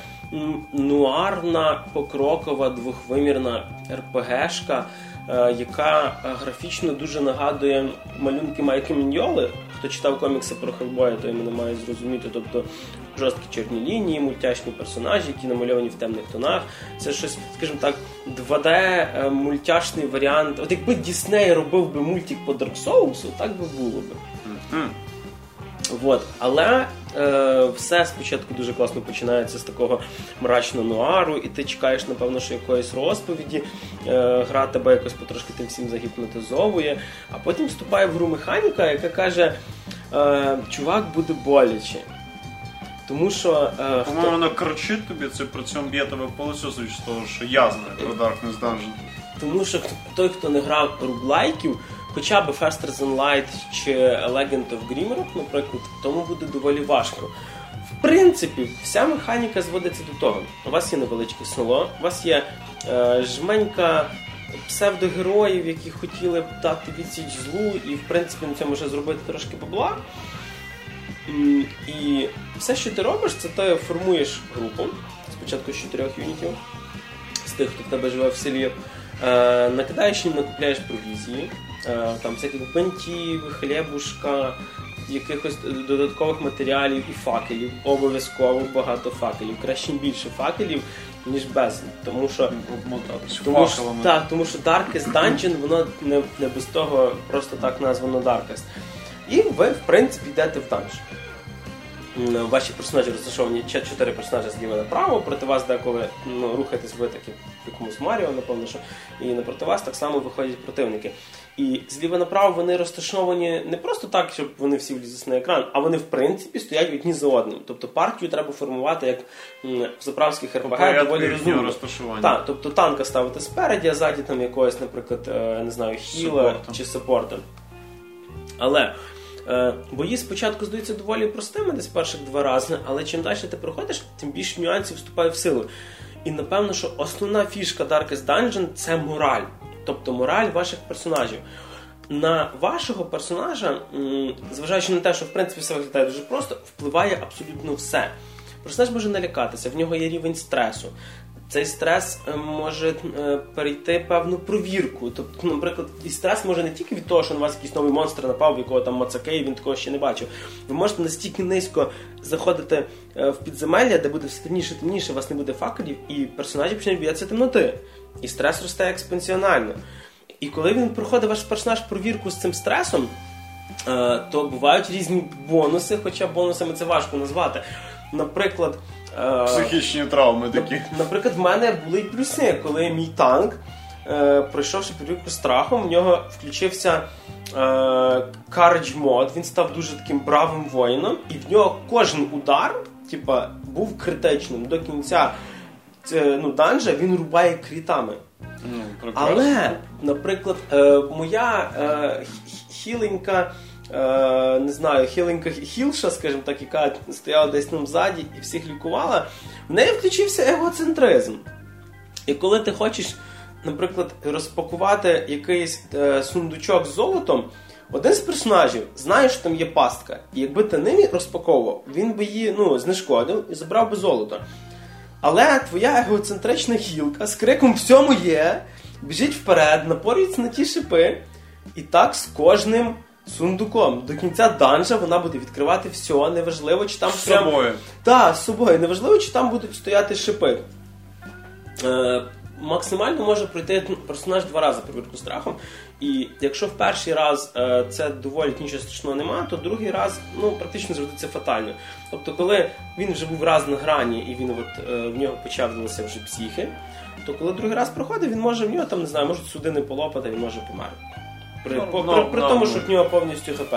нуарна покрокова двохвимірна РПГшка. Е, яка графічно дуже нагадує малюнки Майки Міньоли. Хто читав комікси про Хелбоя, той мене має зрозуміти. Тобто жорсткі чорні лінії, мультяшні персонажі, які намальовані в темних тонах. Це щось, скажімо так, 2D е, мультяшний варіант. От якби Дісней робив би мультик по Dark Souls, так би було би. Mm-hmm. Вот. Але е, все спочатку дуже класно починається з такого мрачного нуару, і ти чекаєш, напевно, що якоїсь розповіді. Е, Гра тебе якось потрошки тим всім загіпнотизовує, а потім вступає в гру механіка, яка каже: е, чувак буде боляче. Тому що. Е, По-моєму, вона кричить тобі, це при цьому б'є тебе по з того, що я знаю про Darkness Dungeon. Тому що той, хто не грав рублайків, хоча б Faster Than Light чи Legend of Grimrock, наприклад, тому буде доволі важко. В принципі, вся механіка зводиться до того. У вас є невеличке село, у вас є е, жменька псевдогероїв, які хотіли б дати відсіч злу, і в принципі на цьому може зробити трошки бабла. І все, що ти робиш, це ти формуєш групу спочатку з чотирьох юнітів, з тих, хто в тебе живе в селі. Е, накидаєш їм, накупляєш провізії, там всяких бантів, хлібушка, якихось додаткових матеріалів і факелів. Обов'язково багато факелів. Краще більше факелів, ніж без. Тому що тому, що, так, тому що Darkest Dungeon, воно не, не без того просто так названо Darkest. І ви, в принципі, йдете в данж. Ваші персонажі розташовані чотири персонажі зліва направо, проти вас деколи ну, рухаєтесь ви такі в якомусь Маріо, напевно, що і напроти вас так само виходять противники. І зліва направо вони розташовані не просто так, щоб вони всі влізли на екран, а вони в принципі стоять одні за одним. Тобто партію треба формувати як в заправських РПГ доволі розумно. Так, тобто танка ставити спереді, а ззаді там якогось, наприклад, е, не знаю, хіла Супорта. чи саппорта. Але е, бої спочатку здаються доволі простими, десь перших два рази, але чим далі ти проходиш, тим більше нюансів вступає в силу. І напевно, що основна фішка Darkest Dungeon це мораль тобто мораль ваших персонажів. На вашого персонажа, зважаючи на те, що в принципі все виглядає дуже просто, впливає абсолютно все. Персонаж може налякатися, в нього є рівень стресу. Цей стрес е, може е, перейти певну провірку. Тобто, наприклад, і стрес може не тільки від того, що на вас якийсь новий монстр напав, якого там мацаке, і він такого ще не бачив. Ви можете настільки низько заходити е, в підземелля, де буде все темніше, темніше, у вас не буде факелів, і персонажі почнуть боятися темноти. І стрес росте експоненціонально. І коли він проходить ваш персонаж провірку з цим стресом, то бувають різні бонуси, хоча бонусами це важко назвати. Наприклад, Психічні травми такі. Наприклад, в мене були й плюси, коли мій танк, е, пройшовши перевірку страхом, в нього включився е, Courage мод, він став дуже таким бравим воїном, і в нього кожен удар типа, був критичним. До кінця ну, данжа він рубає крітами. Ну, Але, наприклад, е, моя е, хіленька е, не знаю, хіленька хілша, скажімо так, яка стояла десь там ззаді і всіх лікувала, в неї включився егоцентризм. І коли ти хочеш, наприклад, розпакувати якийсь е, сундучок з золотом, один з персонажів знає, що там є пастка. І якби ти ним розпаковував, він би її ну, знешкодив і забрав би золото. Але твоя егоцентрична хілка з криком всьому є, біжить вперед, напорюється на ті шипи, і так з кожним сундуком. До кінця данжа вона буде відкривати все, неважливо, чи там з прям... собою. Так, з собою. Неважливо, чи там будуть стояти шипи. Е, Максимально може пройти персонаж два рази перевірку страхом. І якщо в перший раз е, це доволі нічого страшного немає, то другий раз ну, практично завжди це фатально. Тобто, коли він вже був раз на грані і він от, е, в нього почавилися вже психи, то коли другий раз проходить, він може в нього там не знаю, можуть судини полопати, він може померти. При, no, по, no, при, при no, тому, що в нього повністю хп.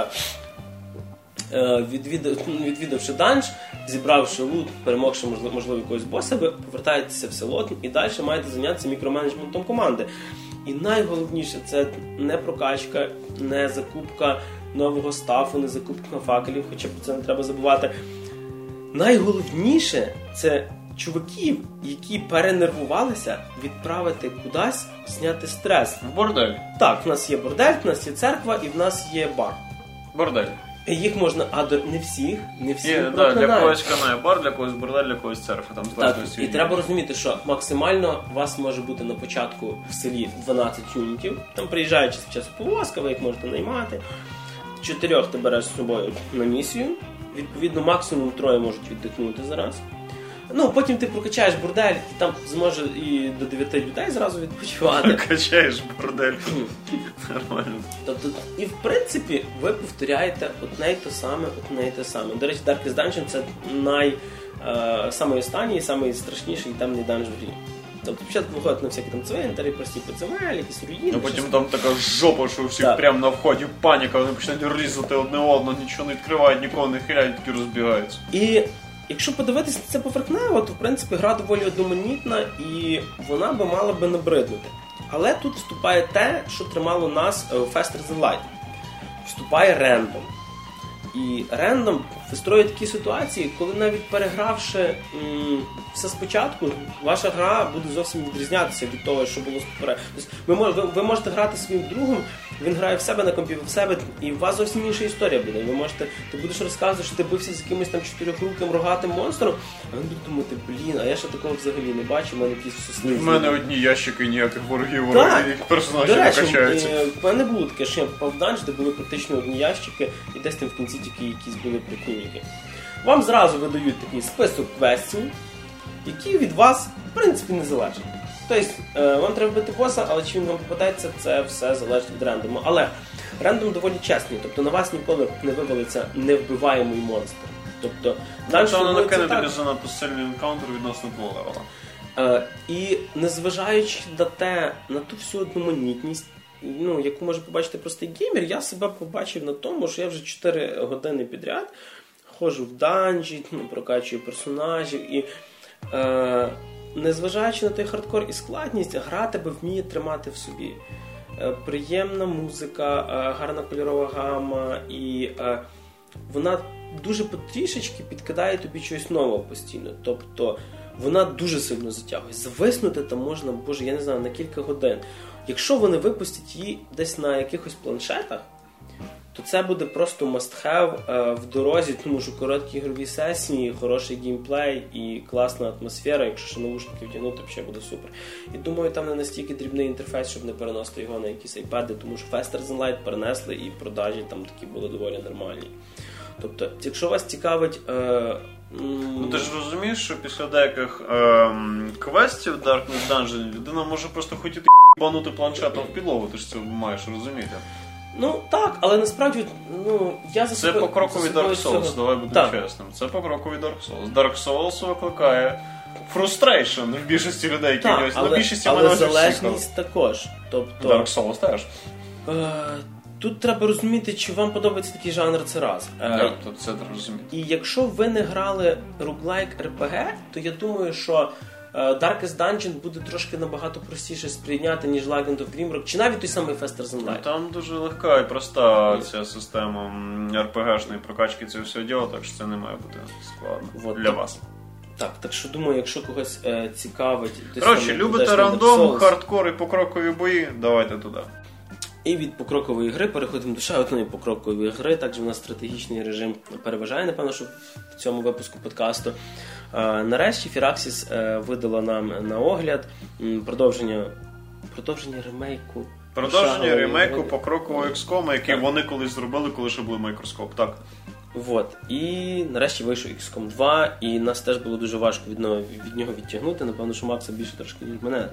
Е, відвідав, відвідавши данж, зібравши лут, перемогши можливо, можливо якогось боса, ви повертаєтеся в село і далі маєте зайнятися мікроменеджментом команди. І найголовніше це не прокачка, не закупка нового стафу, не закупка факелів, хоча про це не треба забувати. Найголовніше це чуваків, які перенервувалися, відправити кудись, зняти стрес. В бордель. Так, в нас є бордель, в нас є церква і в нас є бар. Бордель. Їх можна, а до не всіх, не всі Є, да, для когось канає бар, для когось бордель, для когось церква. Там так, І треба розуміти, що максимально у вас може бути на початку в селі 12 юнітів. Там приїжджаючи час повозка, ви їх можете наймати. Чотирьох ти береш з собою на місію. Відповідно, максимум троє можуть віддихнути зараз. Ну, потім ти прокачаєш бордель, і там зможе і до 9 людей зразу відпочивати. Качаєш бордель. Нормально. Тобто, і в принципі, ви повторяєте одне й те саме, одне й те саме. До речі, Darkest Dungeon це най е, самий останній, самий страшніший темний данж в грі. Тобто спочатку виходить на всякі там цвинтарі, прості підземелі, якісь руїни. А потім там така жопа, що у всіх так. прямо на вході паніка, вони починають різати одне одного, нічого не відкривають, нікого не хиляють, такі розбігаються. І Якщо подивитися це поверхнево, то в принципі гра доволі одноманітна і вона би мала би набриднути. Але тут вступає те, що тримало нас у е, Faster Than Light. Вступає рендом. І рендом вистроює такі ситуації, коли навіть перегравши м, все спочатку, ваша гра буде зовсім відрізнятися від того, що було попередньо. Тобто ви, ви, можете грати своїм другом, він грає в себе на компі в себе, і у вас зовсім інша історія буде. Ви можете, ти будеш розказувати, що ти бився з якимось там чотирьохруким рогатим монстром, а він буде думати, блін, а я ще такого взагалі не бачу, в мене якісь сусни. В мене одні ящики ніяких ворогів, ворогів персонажі не качаються. Е, в мене було таке, що я попав в данж, де були практично одні ящики, і десь там в кінці тільки якісь були прикольники. Вам зразу видають такий список квестів, які від вас, в принципі, не залежать. Тобто, е, вам треба бити боса, але чи він вам попадається, це все залежить від рендому. Але рендом доволі чесний, тобто на вас ніколи не вивалиться невбиваємий монстр. Тобто, воно накине тобі занадто сильний енкаунтер відносно твого левела. Е, і незважаючи на те, на ту всю одноманітність, ну, яку може побачити простий геймер, я себе побачив на тому, що я вже 4 години підряд ходжу в данжі, ну, прокачую персонажів і. Е, Незважаючи на той хардкор і складність, гра тебе вміє тримати в собі. Е, приємна музика, е, гарна кольорова гама, і е, вона дуже потрішечки підкидає тобі щось нового постійно. Тобто вона дуже сильно затягує. Зависнути там можна, боже, я не знаю, на кілька годин. Якщо вони випустять її десь на якихось планшетах, то це буде просто must-have е, в дорозі, тому що короткі ігрові сесії, хороший геймплей і класна атмосфера. Якщо ще наушники втягнути, то ще буде супер. І думаю, там не настільки дрібний інтерфейс, щоб не переносити його на якісь айпади, тому що Faster Than Light перенесли і продажі там такі були доволі нормальні. Тобто, якщо вас цікавить. Е, Ну ти ж розумієш, що після деяких ем, квестів Darkest Dungeon людина може просто хотіти банути планшетом в підлогу, ти ж це маєш розуміти. Ну так, але насправді ну я за Це покроковий за собою Dark Souls, цього- давай будемо чесним. Це покроковий Dark Souls. Dark Souls викликає фрустрейшн в більшості людей, які Так, але, На більшості але мене вже всі також. Тобто, Dark Souls теж. е, тут треба розуміти, чи вам подобається такий жанр, це раз. Е, Так, то це треба розуміти. І якщо ви не грали roguelike RPG, то я думаю, що е, Darkest Dungeon буде трошки набагато простіше сприйняти, ніж Legend of Grimrock, чи навіть той самий Faster Than Ну, Light. Там дуже легка і проста ця система RPG-шної прокачки цього всього діла, так що це не має бути складно Вот. для вас. Так, так що думаю, якщо когось е, цікавить, Коротше, любите рандом, хардкор і покрокові бої, давайте туди. І від покрокової гри переходимо до ще одної покрокової гри. Також у нас стратегічний режим переважає, напевно, що в цьому випуску подкасту. Е, Нарешті Firaxis е, видала нам на огляд продовження, продовження ремейку. Продовження Шагової ремейку гри. покрокового XCOM, який Так. вони колись зробили, коли ще були Microscope. Так. Вот. І нарешті вийшов XCOM 2, і нас теж було дуже важко від нього, від нього відтягнути. Напевно, що Макса більше трошки, ніж мене.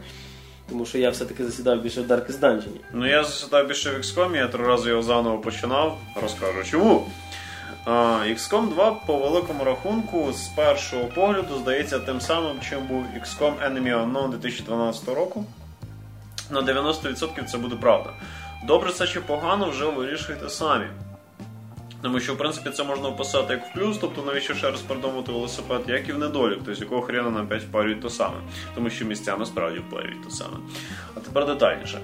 Тому що я все-таки засідав більше в Darkest Dungeon. Ну я засідав більше в XCOM, я три рази його заново починав. Розкажу чому. XCOM 2 по великому рахунку з першого погляду здається тим самим, чим був XCOM Enemy Unknown 2012 року. На 90% це буде правда. Добре це чи погано, вже вирішуйте самі. Тому що, в принципі, це можна вписати як в плюс, тобто навіщо ще раз придумати велосипед, як і в недолік, тобто якого хрена нам 5 впарюють то саме. Тому що місцями справді впарюють то саме. А тепер детальніше.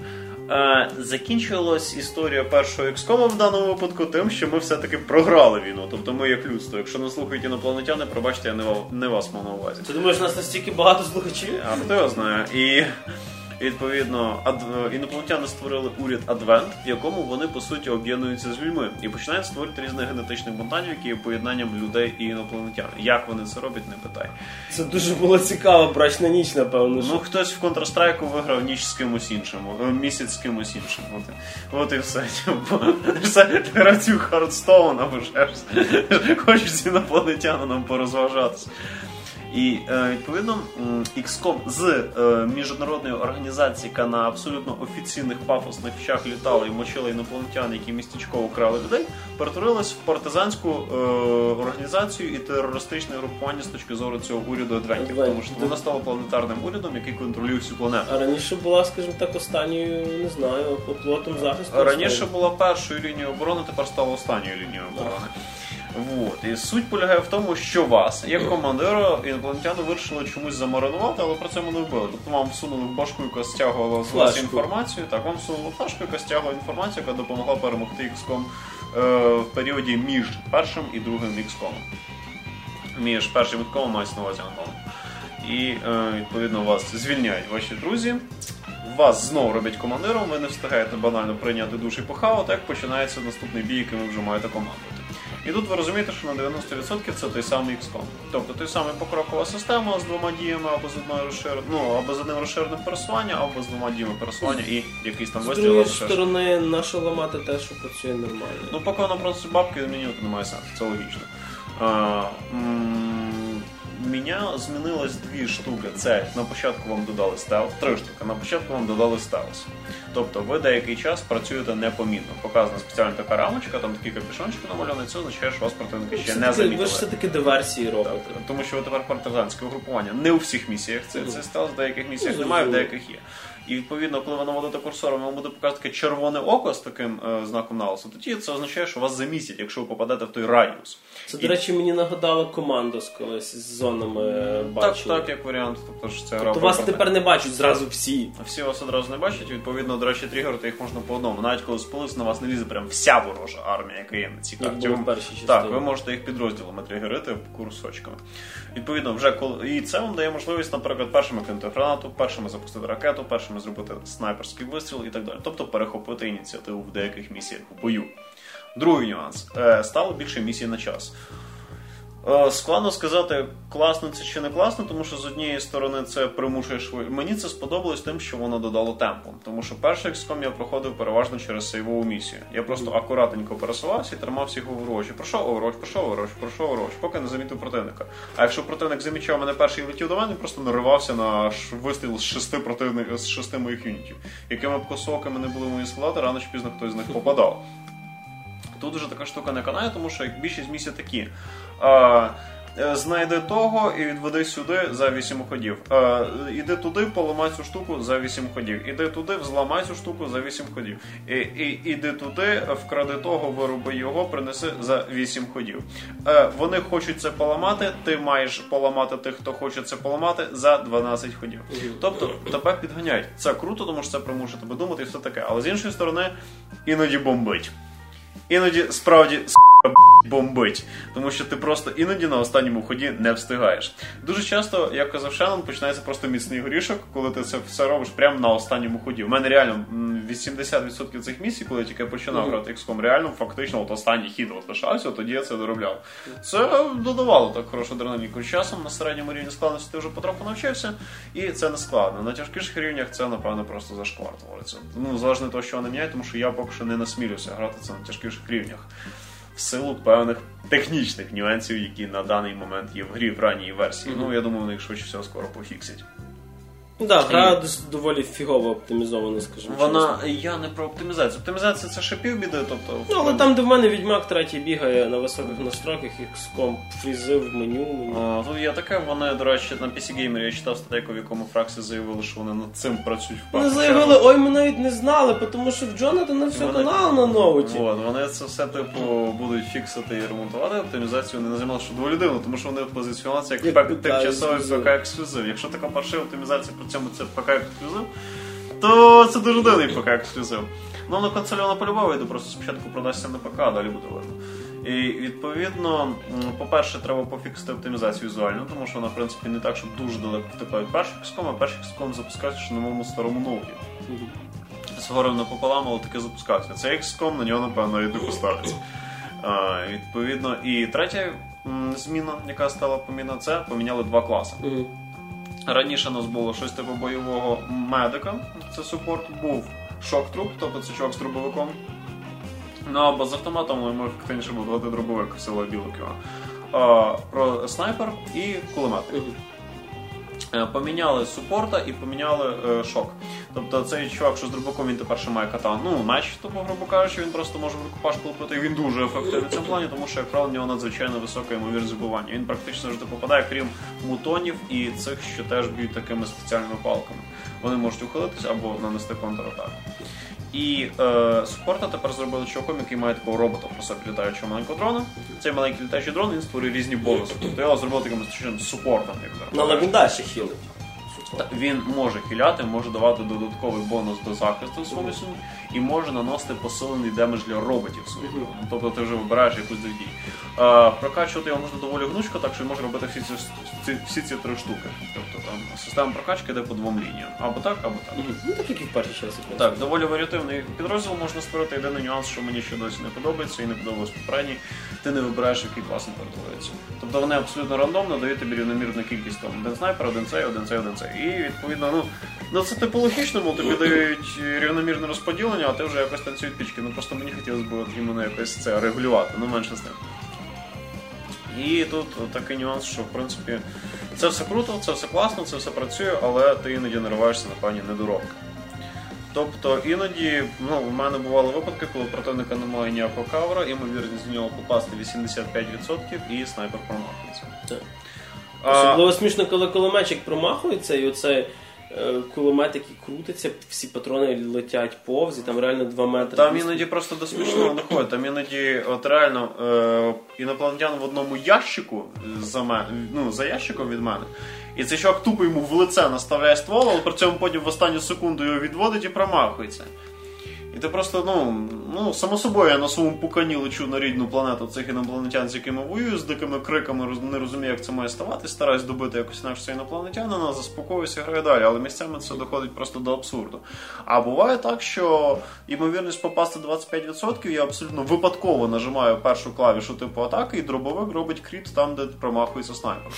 Е, закінчилась історія першого XCOM в даному випадку тим, що ми все-таки програли війну. Тобто ми як людство. Якщо не слухають інопланетяни, пробачте, я не, не вас мав на увазі. Ти думаєш, у нас настільки багато слухачів? А хто його знає? І відповідно ад... інопланетяни створили уряд Адвент, в якому вони по суті об'єднуються з людьми і починають створити різних генетичних бунтанів, які є поєднанням людей і інопланетян. Як вони це роблять, не питай. Це дуже було цікаво, брачна ніч, напевно. Ну хтось в Counter-Strike виграв ніч з кимось іншим, е, місяць з кимось іншим. От, і- от і все. Типу, Все гравців Hearthstone або щось. Хочуть з інопланетянином порозважатися. І е, відповідно XCOM з е, міжнародної організації, яка на абсолютно офіційних пафосних вчах літала і мочила інопланетян, які містечково крали людей, перетворилась в партизанську е, організацію і терористичне групування з точки зору цього уряду Адвентів. Тому що вона стала планетарним урядом, який контролює всю планету. А раніше була, скажімо так, останньою, не знаю, оплотом захисту. Раніше була першою лінією оборони, тепер стала останньою лінією оборони. Вот. І суть полягає в тому, що вас, як командира, інопланетяни вирішили чомусь замаринувати, але про це ми не вбили. Тобто вам всунули в башку, яка стягувала з вас інформацію. Так, вам всунули флешку, яка стягувала інформацію, яка допомогла перемогти XCOM е, в періоді між першим і другим XCOM. Між першим XCOM мається на увазі Антон. І е, відповідно вас звільняють ваші друзі. Вас знову роблять командиром, ви не встигаєте банально прийняти душ і похавати, як починається наступний бій, яким ви вже маєте командувати. І тут ви розумієте, що на 90% це той самий XCOM. Тобто той самий покрокова система з двома діями або з одною розшир... ну, або з одним розширеним пересування, або з двома діями пересування і якийсь там вистріл. З іншої сторони, наше ламати те, що працює нормально. Ну, поки воно просто бабки змінювати немає сенсу, це логічно. А, м, зміня... змінилось дві штуки. Це на початку вам додали стелс, три штуки. На початку вам додали стелс. Тобто ви деякий час працюєте непомітно. Показана спеціальна така рамочка, там такі капюшончики намальовані, це означає, що вас противники ще не ви ж все-таки диверсії Так, тому що ви тепер партизанське угрупування. Не у всіх місіях це, це стелс, в деяких місіях Ну, немає, в деяких є. І відповідно, коли ви наводите курсором, вам буде показувати таке червоне око з таким е, знаком налосу, тоді це означає, що вас замісять, якщо ви попадете в той радіус. Це, І- до речі, мені нагадало командос колись з зонами е, Так, бачення. так, як варіант. Тобто ж це гра Тобто вас тепер не бачать зразу всі. Всі вас одразу не бачать, відповідно, до речі, тригерити їх можна по одному. Навіть коли спалиться, на вас не лізе прям вся ворожа армія, яка є на цій Як карті. було в першій частині. Так, ви можете їх підрозділами тригерити курсочками. Відповідно, вже коли і це вам дає можливість, наприклад, першими кинути гранату, першими запустити ракету, першими зробити снайперський вистріл і так далі. Тобто перехопити ініціативу в деяких місіях в бою. Другий нюанс Е, стало більше місій на час. Е, Складно сказати, класно це чи не класно, тому що з однієї сторони це примушує швидко. Мені це сподобалось тим, що воно додало темпу. Тому що перший XCOM я проходив переважно через сейвову місію. Я просто акуратненько пересувався і тримав всіх Overwatch. Пройшов Overwatch, пройшов Overwatch, пройшов Overwatch, поки не замітив противника. А якщо противник замічав мене перший і летів до мене, просто наривався на вистріл з шести противник з шести моїх юнітів. Якими б косоками не були мої склади, рано чи пізно хтось з них попадав. Тут вже така штука не канає, тому що як більшість місій такі. Е, Знайди того і відведи сюди за 8 ходів. Е, іди туди, поламай цю штуку за 8 ходів. Іди туди, взламай цю штуку за 8 ходів. І, і, іди туди, вкради того, вироби його, принеси за 8 ходів. Е, вони хочуть це поламати, ти маєш поламати тих, хто хоче це поламати, за 12 ходів. Тобто тебе підганяють. Це круто, тому що це примушує тебе думати і все таке. Але з іншої сторони, іноді бомбить. Іноді справді бомбить, тому що ти просто іноді на останньому ході не встигаєш. Дуже часто, як казав Шеннон, починається просто міцний горішок, коли ти це все робиш прямо на останньому ході. У мене реально 80% цих місій, коли я тільки починав грати XCOM, реально фактично от останній хід от лишався, тоді я це доробляв. Це додавало так хорошу адреналіку. З часом на середньому рівні складності ти вже потроху навчився, і це не складно. На тяжкіших рівнях це, напевно, просто зашквар твориться. Ну, залежно від того, що вони міняють, тому що я поки що не насмілюся грати це на тяжкіших рівнях. В силу певних технічних нюансів, які на даний момент є в грі в ранній версії. Мгм. Ну, я думаю, вони їх швидше всього скоро пофіксять. Ну да, гра доволі фігово оптимізована, скажімо. Вона, я не про оптимізацію. Оптимізація це ще півбіди, тобто. Ну, але там, де в мене відьмак третій бігає на високих настройках, XCOM фрізив меню. А, Тут є таке, вони, до речі, на PC Gamer я читав статейку, в якому фракції заявили, що вони над цим працюють в Вони заявили, ой, ми навіть не знали, тому що в Джонатана все Вони- канал на ноуті. Вот, вони це все типу будуть фіксити і ремонтувати. Оптимізацію вони не займали, що доволі дивно, тому що вони позиціонували це як Як тимчасовий. ПК ексклюзив. Якщо така паршива оптимізація цьому це ПК ексклюзив, то це дуже дивний ПК ексклюзив. Ну на консолі вона по-любому вийде, просто спочатку продасться на ПК, а далі буде видно. І відповідно, по-перше, треба пофіксити оптимізацію візуальну, тому що вона, в принципі, не так, щоб дуже далеко втекла від перших XCOM, а перший XCOM запускається ще на моєму старому ноуті. Згорем напополам, але таки запускався. Це XCOM, на нього, напевно, і не поставиться. А, відповідно, і третя зміна, яка стала помітна, це поміняли два класи. Раніше у нас було щось типу бойового медика, це супорт, був шок-труп, тобто це чувак з дробовиком. Ну або з автоматом йому ефективніше був дати дробовик в село білок його. Про снайпер і кулемет. Е, Поміняли супорта і поміняли е, шок. Тобто цей чувак, що з дробаком, він тепер ще має катан. Ну, начебто, по грубо кажучи, він просто може в рукопашку лупити. І він дуже ефективний в цьому плані, тому що, як правило, в нього надзвичайно висока ймовірність збивання. Він практично завжди попадає, крім мутонів і цих, що теж б'ють такими спеціальними палками. Вони можуть ухилитись або нанести контратаку. І е, супорта тепер зробили чуваком, який має такого робота про собі літаючого маленького дрона. Цей маленький літаючий дрон він створює різні бонуси. Тобто його зробили таким чином супортом, як Ну, але він далі хілить. Та Він може хіляти, може давати додатковий бонус до захисту своєму союзнику і може наносити посилений демедж для роботів своїх. Ну, Тобто ти вже вибираєш якусь дій. А, прокачувати його можна доволі гнучко, так що він може робити всі ці, ці, всі ці три штуки. Тобто там система прокачки йде по двом лініям. Або так, або так. Ну так як і в першій часі. Так, доволі варіативний підрозділ можна створити. Єдиний нюанс, що мені ще досі не подобається і не подобалось попередній, ти не вибираєш, який клас не перетворюється. Тобто вони абсолютно рандомно дають тобі рівномірну кількість там один снайпер, один цей, один цей, один цей. І відповідно, ну, ну це типу логічно, мов тобі дають рівномірне розподілення, а ти вже якось танцюють пічки. Ну просто мені хотілося б іменно якось це регулювати, ну менше з тим. І тут такий нюанс, що в принципі це все круто, це все класно, це все працює, але ти іноді нариваєшся на певні недоробки. Тобто іноді ну, в мене бували випадки, коли у противника немає ніякого кавера, ймовірність з нього попасти 85% і снайпер промахується. Так. А, Особливо смішно, коли кулеметчик промахується, і оцей е, кулемет, який крутиться, всі патрони летять повз, і там реально 2 метри. Там іноді просто до смішного доходить. Там іноді, от реально, е, інопланетян в одному ящику за мене, ну, за ящиком від мене. І цей чувак тупо йому в лице наставляє ствол, але при цьому потім в останню секунду його відводить і промахується. І ти просто, ну, ну, само собою, я на своєму пукані лечу на рідну планету цих інопланетян, з якими воюю, з дикими криками, не розумію, як це має ставати, стараюсь добити якось інакше інопланетянина, заспокоюся, граю далі, але місцями це доходить просто до абсурду. А буває так, що ймовірність попасти 25%, я абсолютно випадково нажимаю першу клавішу типу атаки, і дробовик робить кріт там, де промахується снайпер.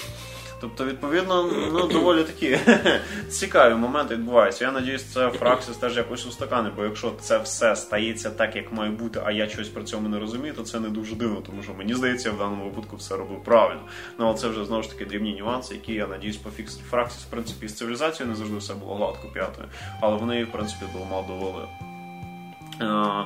Тобто, відповідно, ну доволі такі цікаві моменти відбуваються. Я надіюсь, це Фраксіс теж якось устаканить, бо якщо це все стається так, як має бути, а я щось при цьому не розумію, то це не дуже дивно, тому що мені здається, я в даному випадку все робив правильно. Ну але це вже знову ж таки дрібні нюанси, які я надіюсь пофіксить. Фраксіс, в принципі, з цивілізацією не завжди все було гладко п'ятою, але вони в принципі, до ума довели. Е,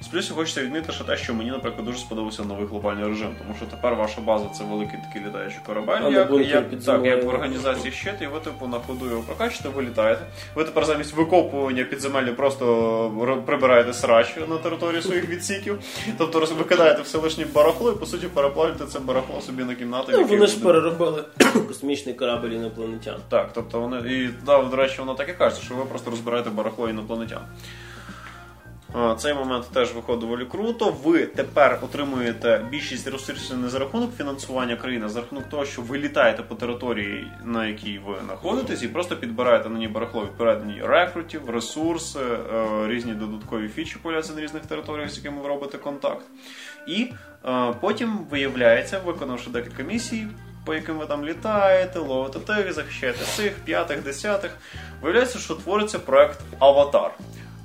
З плюсів хочеться відмітити, що те, що мені, наприклад, дуже сподобався новий глобальний режим, тому що тепер ваша база це великий такий літаючий корабель, не як, як, так, як в організації щит, і ви типу на ходу його прокачуєте, вилітаєте. Ви тепер замість викопування підземелля просто прибираєте срач на території своїх відсіків. Тобто викидаєте все лишнє барахло і по суті переплавлюєте це барахло собі на кімнату. Ну, вони ж буде- переробили космічний корабель інопланетян. так, тобто вони. І да, до речі, воно так і кажеться, що ви просто розбираєте барахло інопланетян. А, Цей момент теж виходить доволі круто. Ви тепер отримуєте більшість ресурсів не за рахунок фінансування країни, а за рахунок того, що ви літаєте по території, на якій ви знаходитесь, і просто підбираєте на ній барахло, ній рекрутів, ресурси, е, різні додаткові фічі появляються на різних територіях, з якими ви робите контакт. І е, потім виявляється, виконавши декілька місій, по яким ви там літаєте, ловите тих, захищаєте цих, п'ятих, десятих, виявляється, що твориться проект Аватар.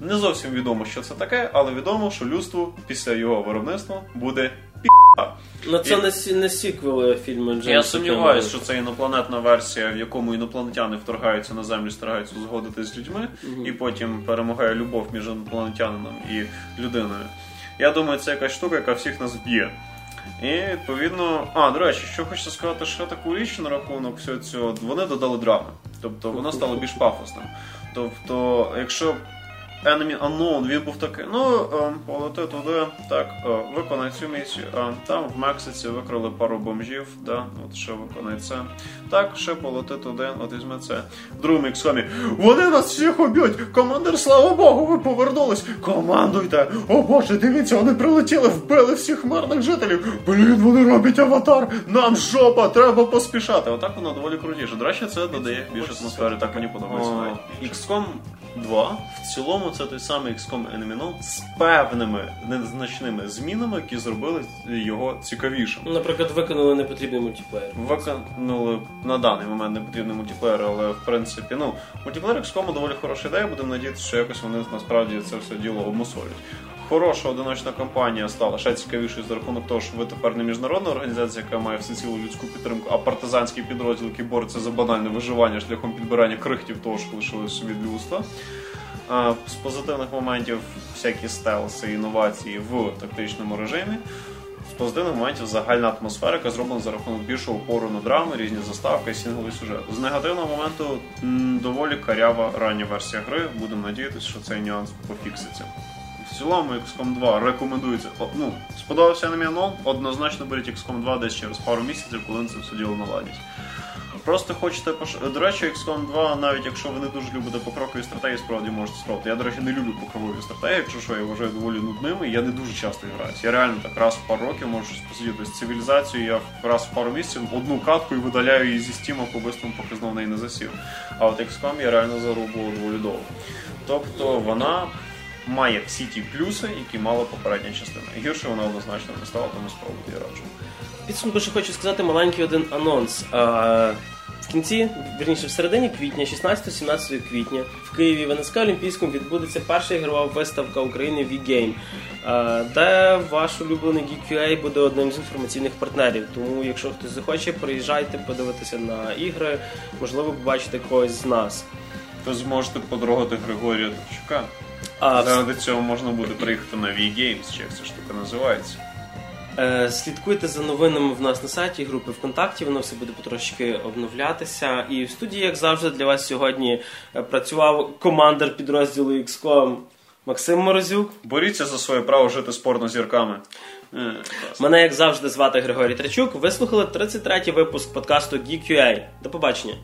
Не зовсім відомо, що це таке, але відомо, що людству після його виробництва буде пі***а. Ну це І- не, сі- не сіквели фільму Джеймса Я сумніваюся, що це інопланетна версія, в якому інопланетяни вторгаються на землю, стараються узгодитись з людьми, і потім перемагає любов між інопланетянином і людиною. Я думаю, це якась штука, яка всіх нас б'є. І відповідно, а до речі, що хочеться сказати, ще таку річ на рахунок всього цього, вони додали драми. Тобто воно стало більш пафосним. Тобто, якщо Enemy Unknown, він був такий, ну, е, полети туди, так, е, виконай цю місію. Е, там в Мексиці викрали пару бомжів, да, от ще виконай це. Так, ще полети туди, от візьми це. В другому іксомі. Вони нас всіх уб'ють! Командир, слава Богу, ви повернулись! Командуйте! О Боже, дивіться, вони прилетіли, вбили всіх мирних жителів! Блін, вони роблять аватар! Нам жопа, треба поспішати! Отак воно доволі крутіше. До речі, це додає більше атмосфери, так мені подобається. навіть. XCOM 2 в цілому це той самий XCOM Enemy з певними незначними змінами, які зробили його цікавішим. Ну, Наприклад, виконали непотрібний мультиплеєр. Виконали на даний момент не потрібний мультиплеєр, але в принципі, ну, мультиплеєр XCOM доволі хороша ідея, будемо надіятися, що якось вони насправді це все діло обмусолять. Хороша одиночна кампанія стала ще цікавішою за рахунок того, що ви тепер не міжнародна організація, яка має всецілу людську підтримку, а партизанський підрозділ, який бореться за банальне виживання шляхом підбирання крихтів того, що лишилось собі людства. З позитивних моментів всякі стелси, інновації в тактичному режимі. З позитивних моментів загальна атмосфера, яка зроблена за рахунок більшого опору на драми, різні заставки, сінговий сюжет. З негативного моменту доволі карява рання версія гри. Будемо надіятися, що цей нюанс пофікситься. Цілому XCOM 2 рекомендується. О, Ну, сподобався Unknown, однозначно беріть XCOM 2 десь через пару місяців, коли це все діло наладять. Просто хочете пош... До речі, XCOM 2, навіть якщо ви не дуже любите покрокові стратегії, справді можете спробувати. Я, до речі, не люблю покрокові стратегії, якщо що, я вважаю доволі нудними, я не дуже часто граюсь. Я реально так раз в пару років можу посидіти з цивілізацією, я раз в пару місяців одну катку і видаляю її зі стіма по бистрому, поки знов неї не засів. А от XCOM я реально зарубував доволі довго. Тобто вона має всі ті плюси, які мала попередня частина. Гірше вона однозначно не стала, тому спробуйте я раджу. Підсумку ще хочу сказати маленький один анонс. А, В кінці, вірніше, в середині квітня, 16-17 квітня, в Києві в НСК Олімпійському відбудеться перша ігрова виставка України V-Game, де ваш улюблений GQA буде одним з інформаційних партнерів. Тому, якщо хтось захоче, приїжджайте подивитися на ігри, можливо, побачите когось з нас. То зможете подрогати Григорія Ткачука. А Заради цього можна буде приїхати на V-Games, чи як ця штука називається. Е, Слідкуйте за новинами в нас на сайті групи ВКонтакті, воно все буде потрошки обновлятися. І в студії, як завжди, для вас сьогодні е, працював командир підрозділу XCOM Максим Морозюк. Боріться за своє право жити з порнозірками. Е. Мене, як завжди, звати Григорій Трачук. Ви слухали 33-й випуск подкасту GQA. До побачення.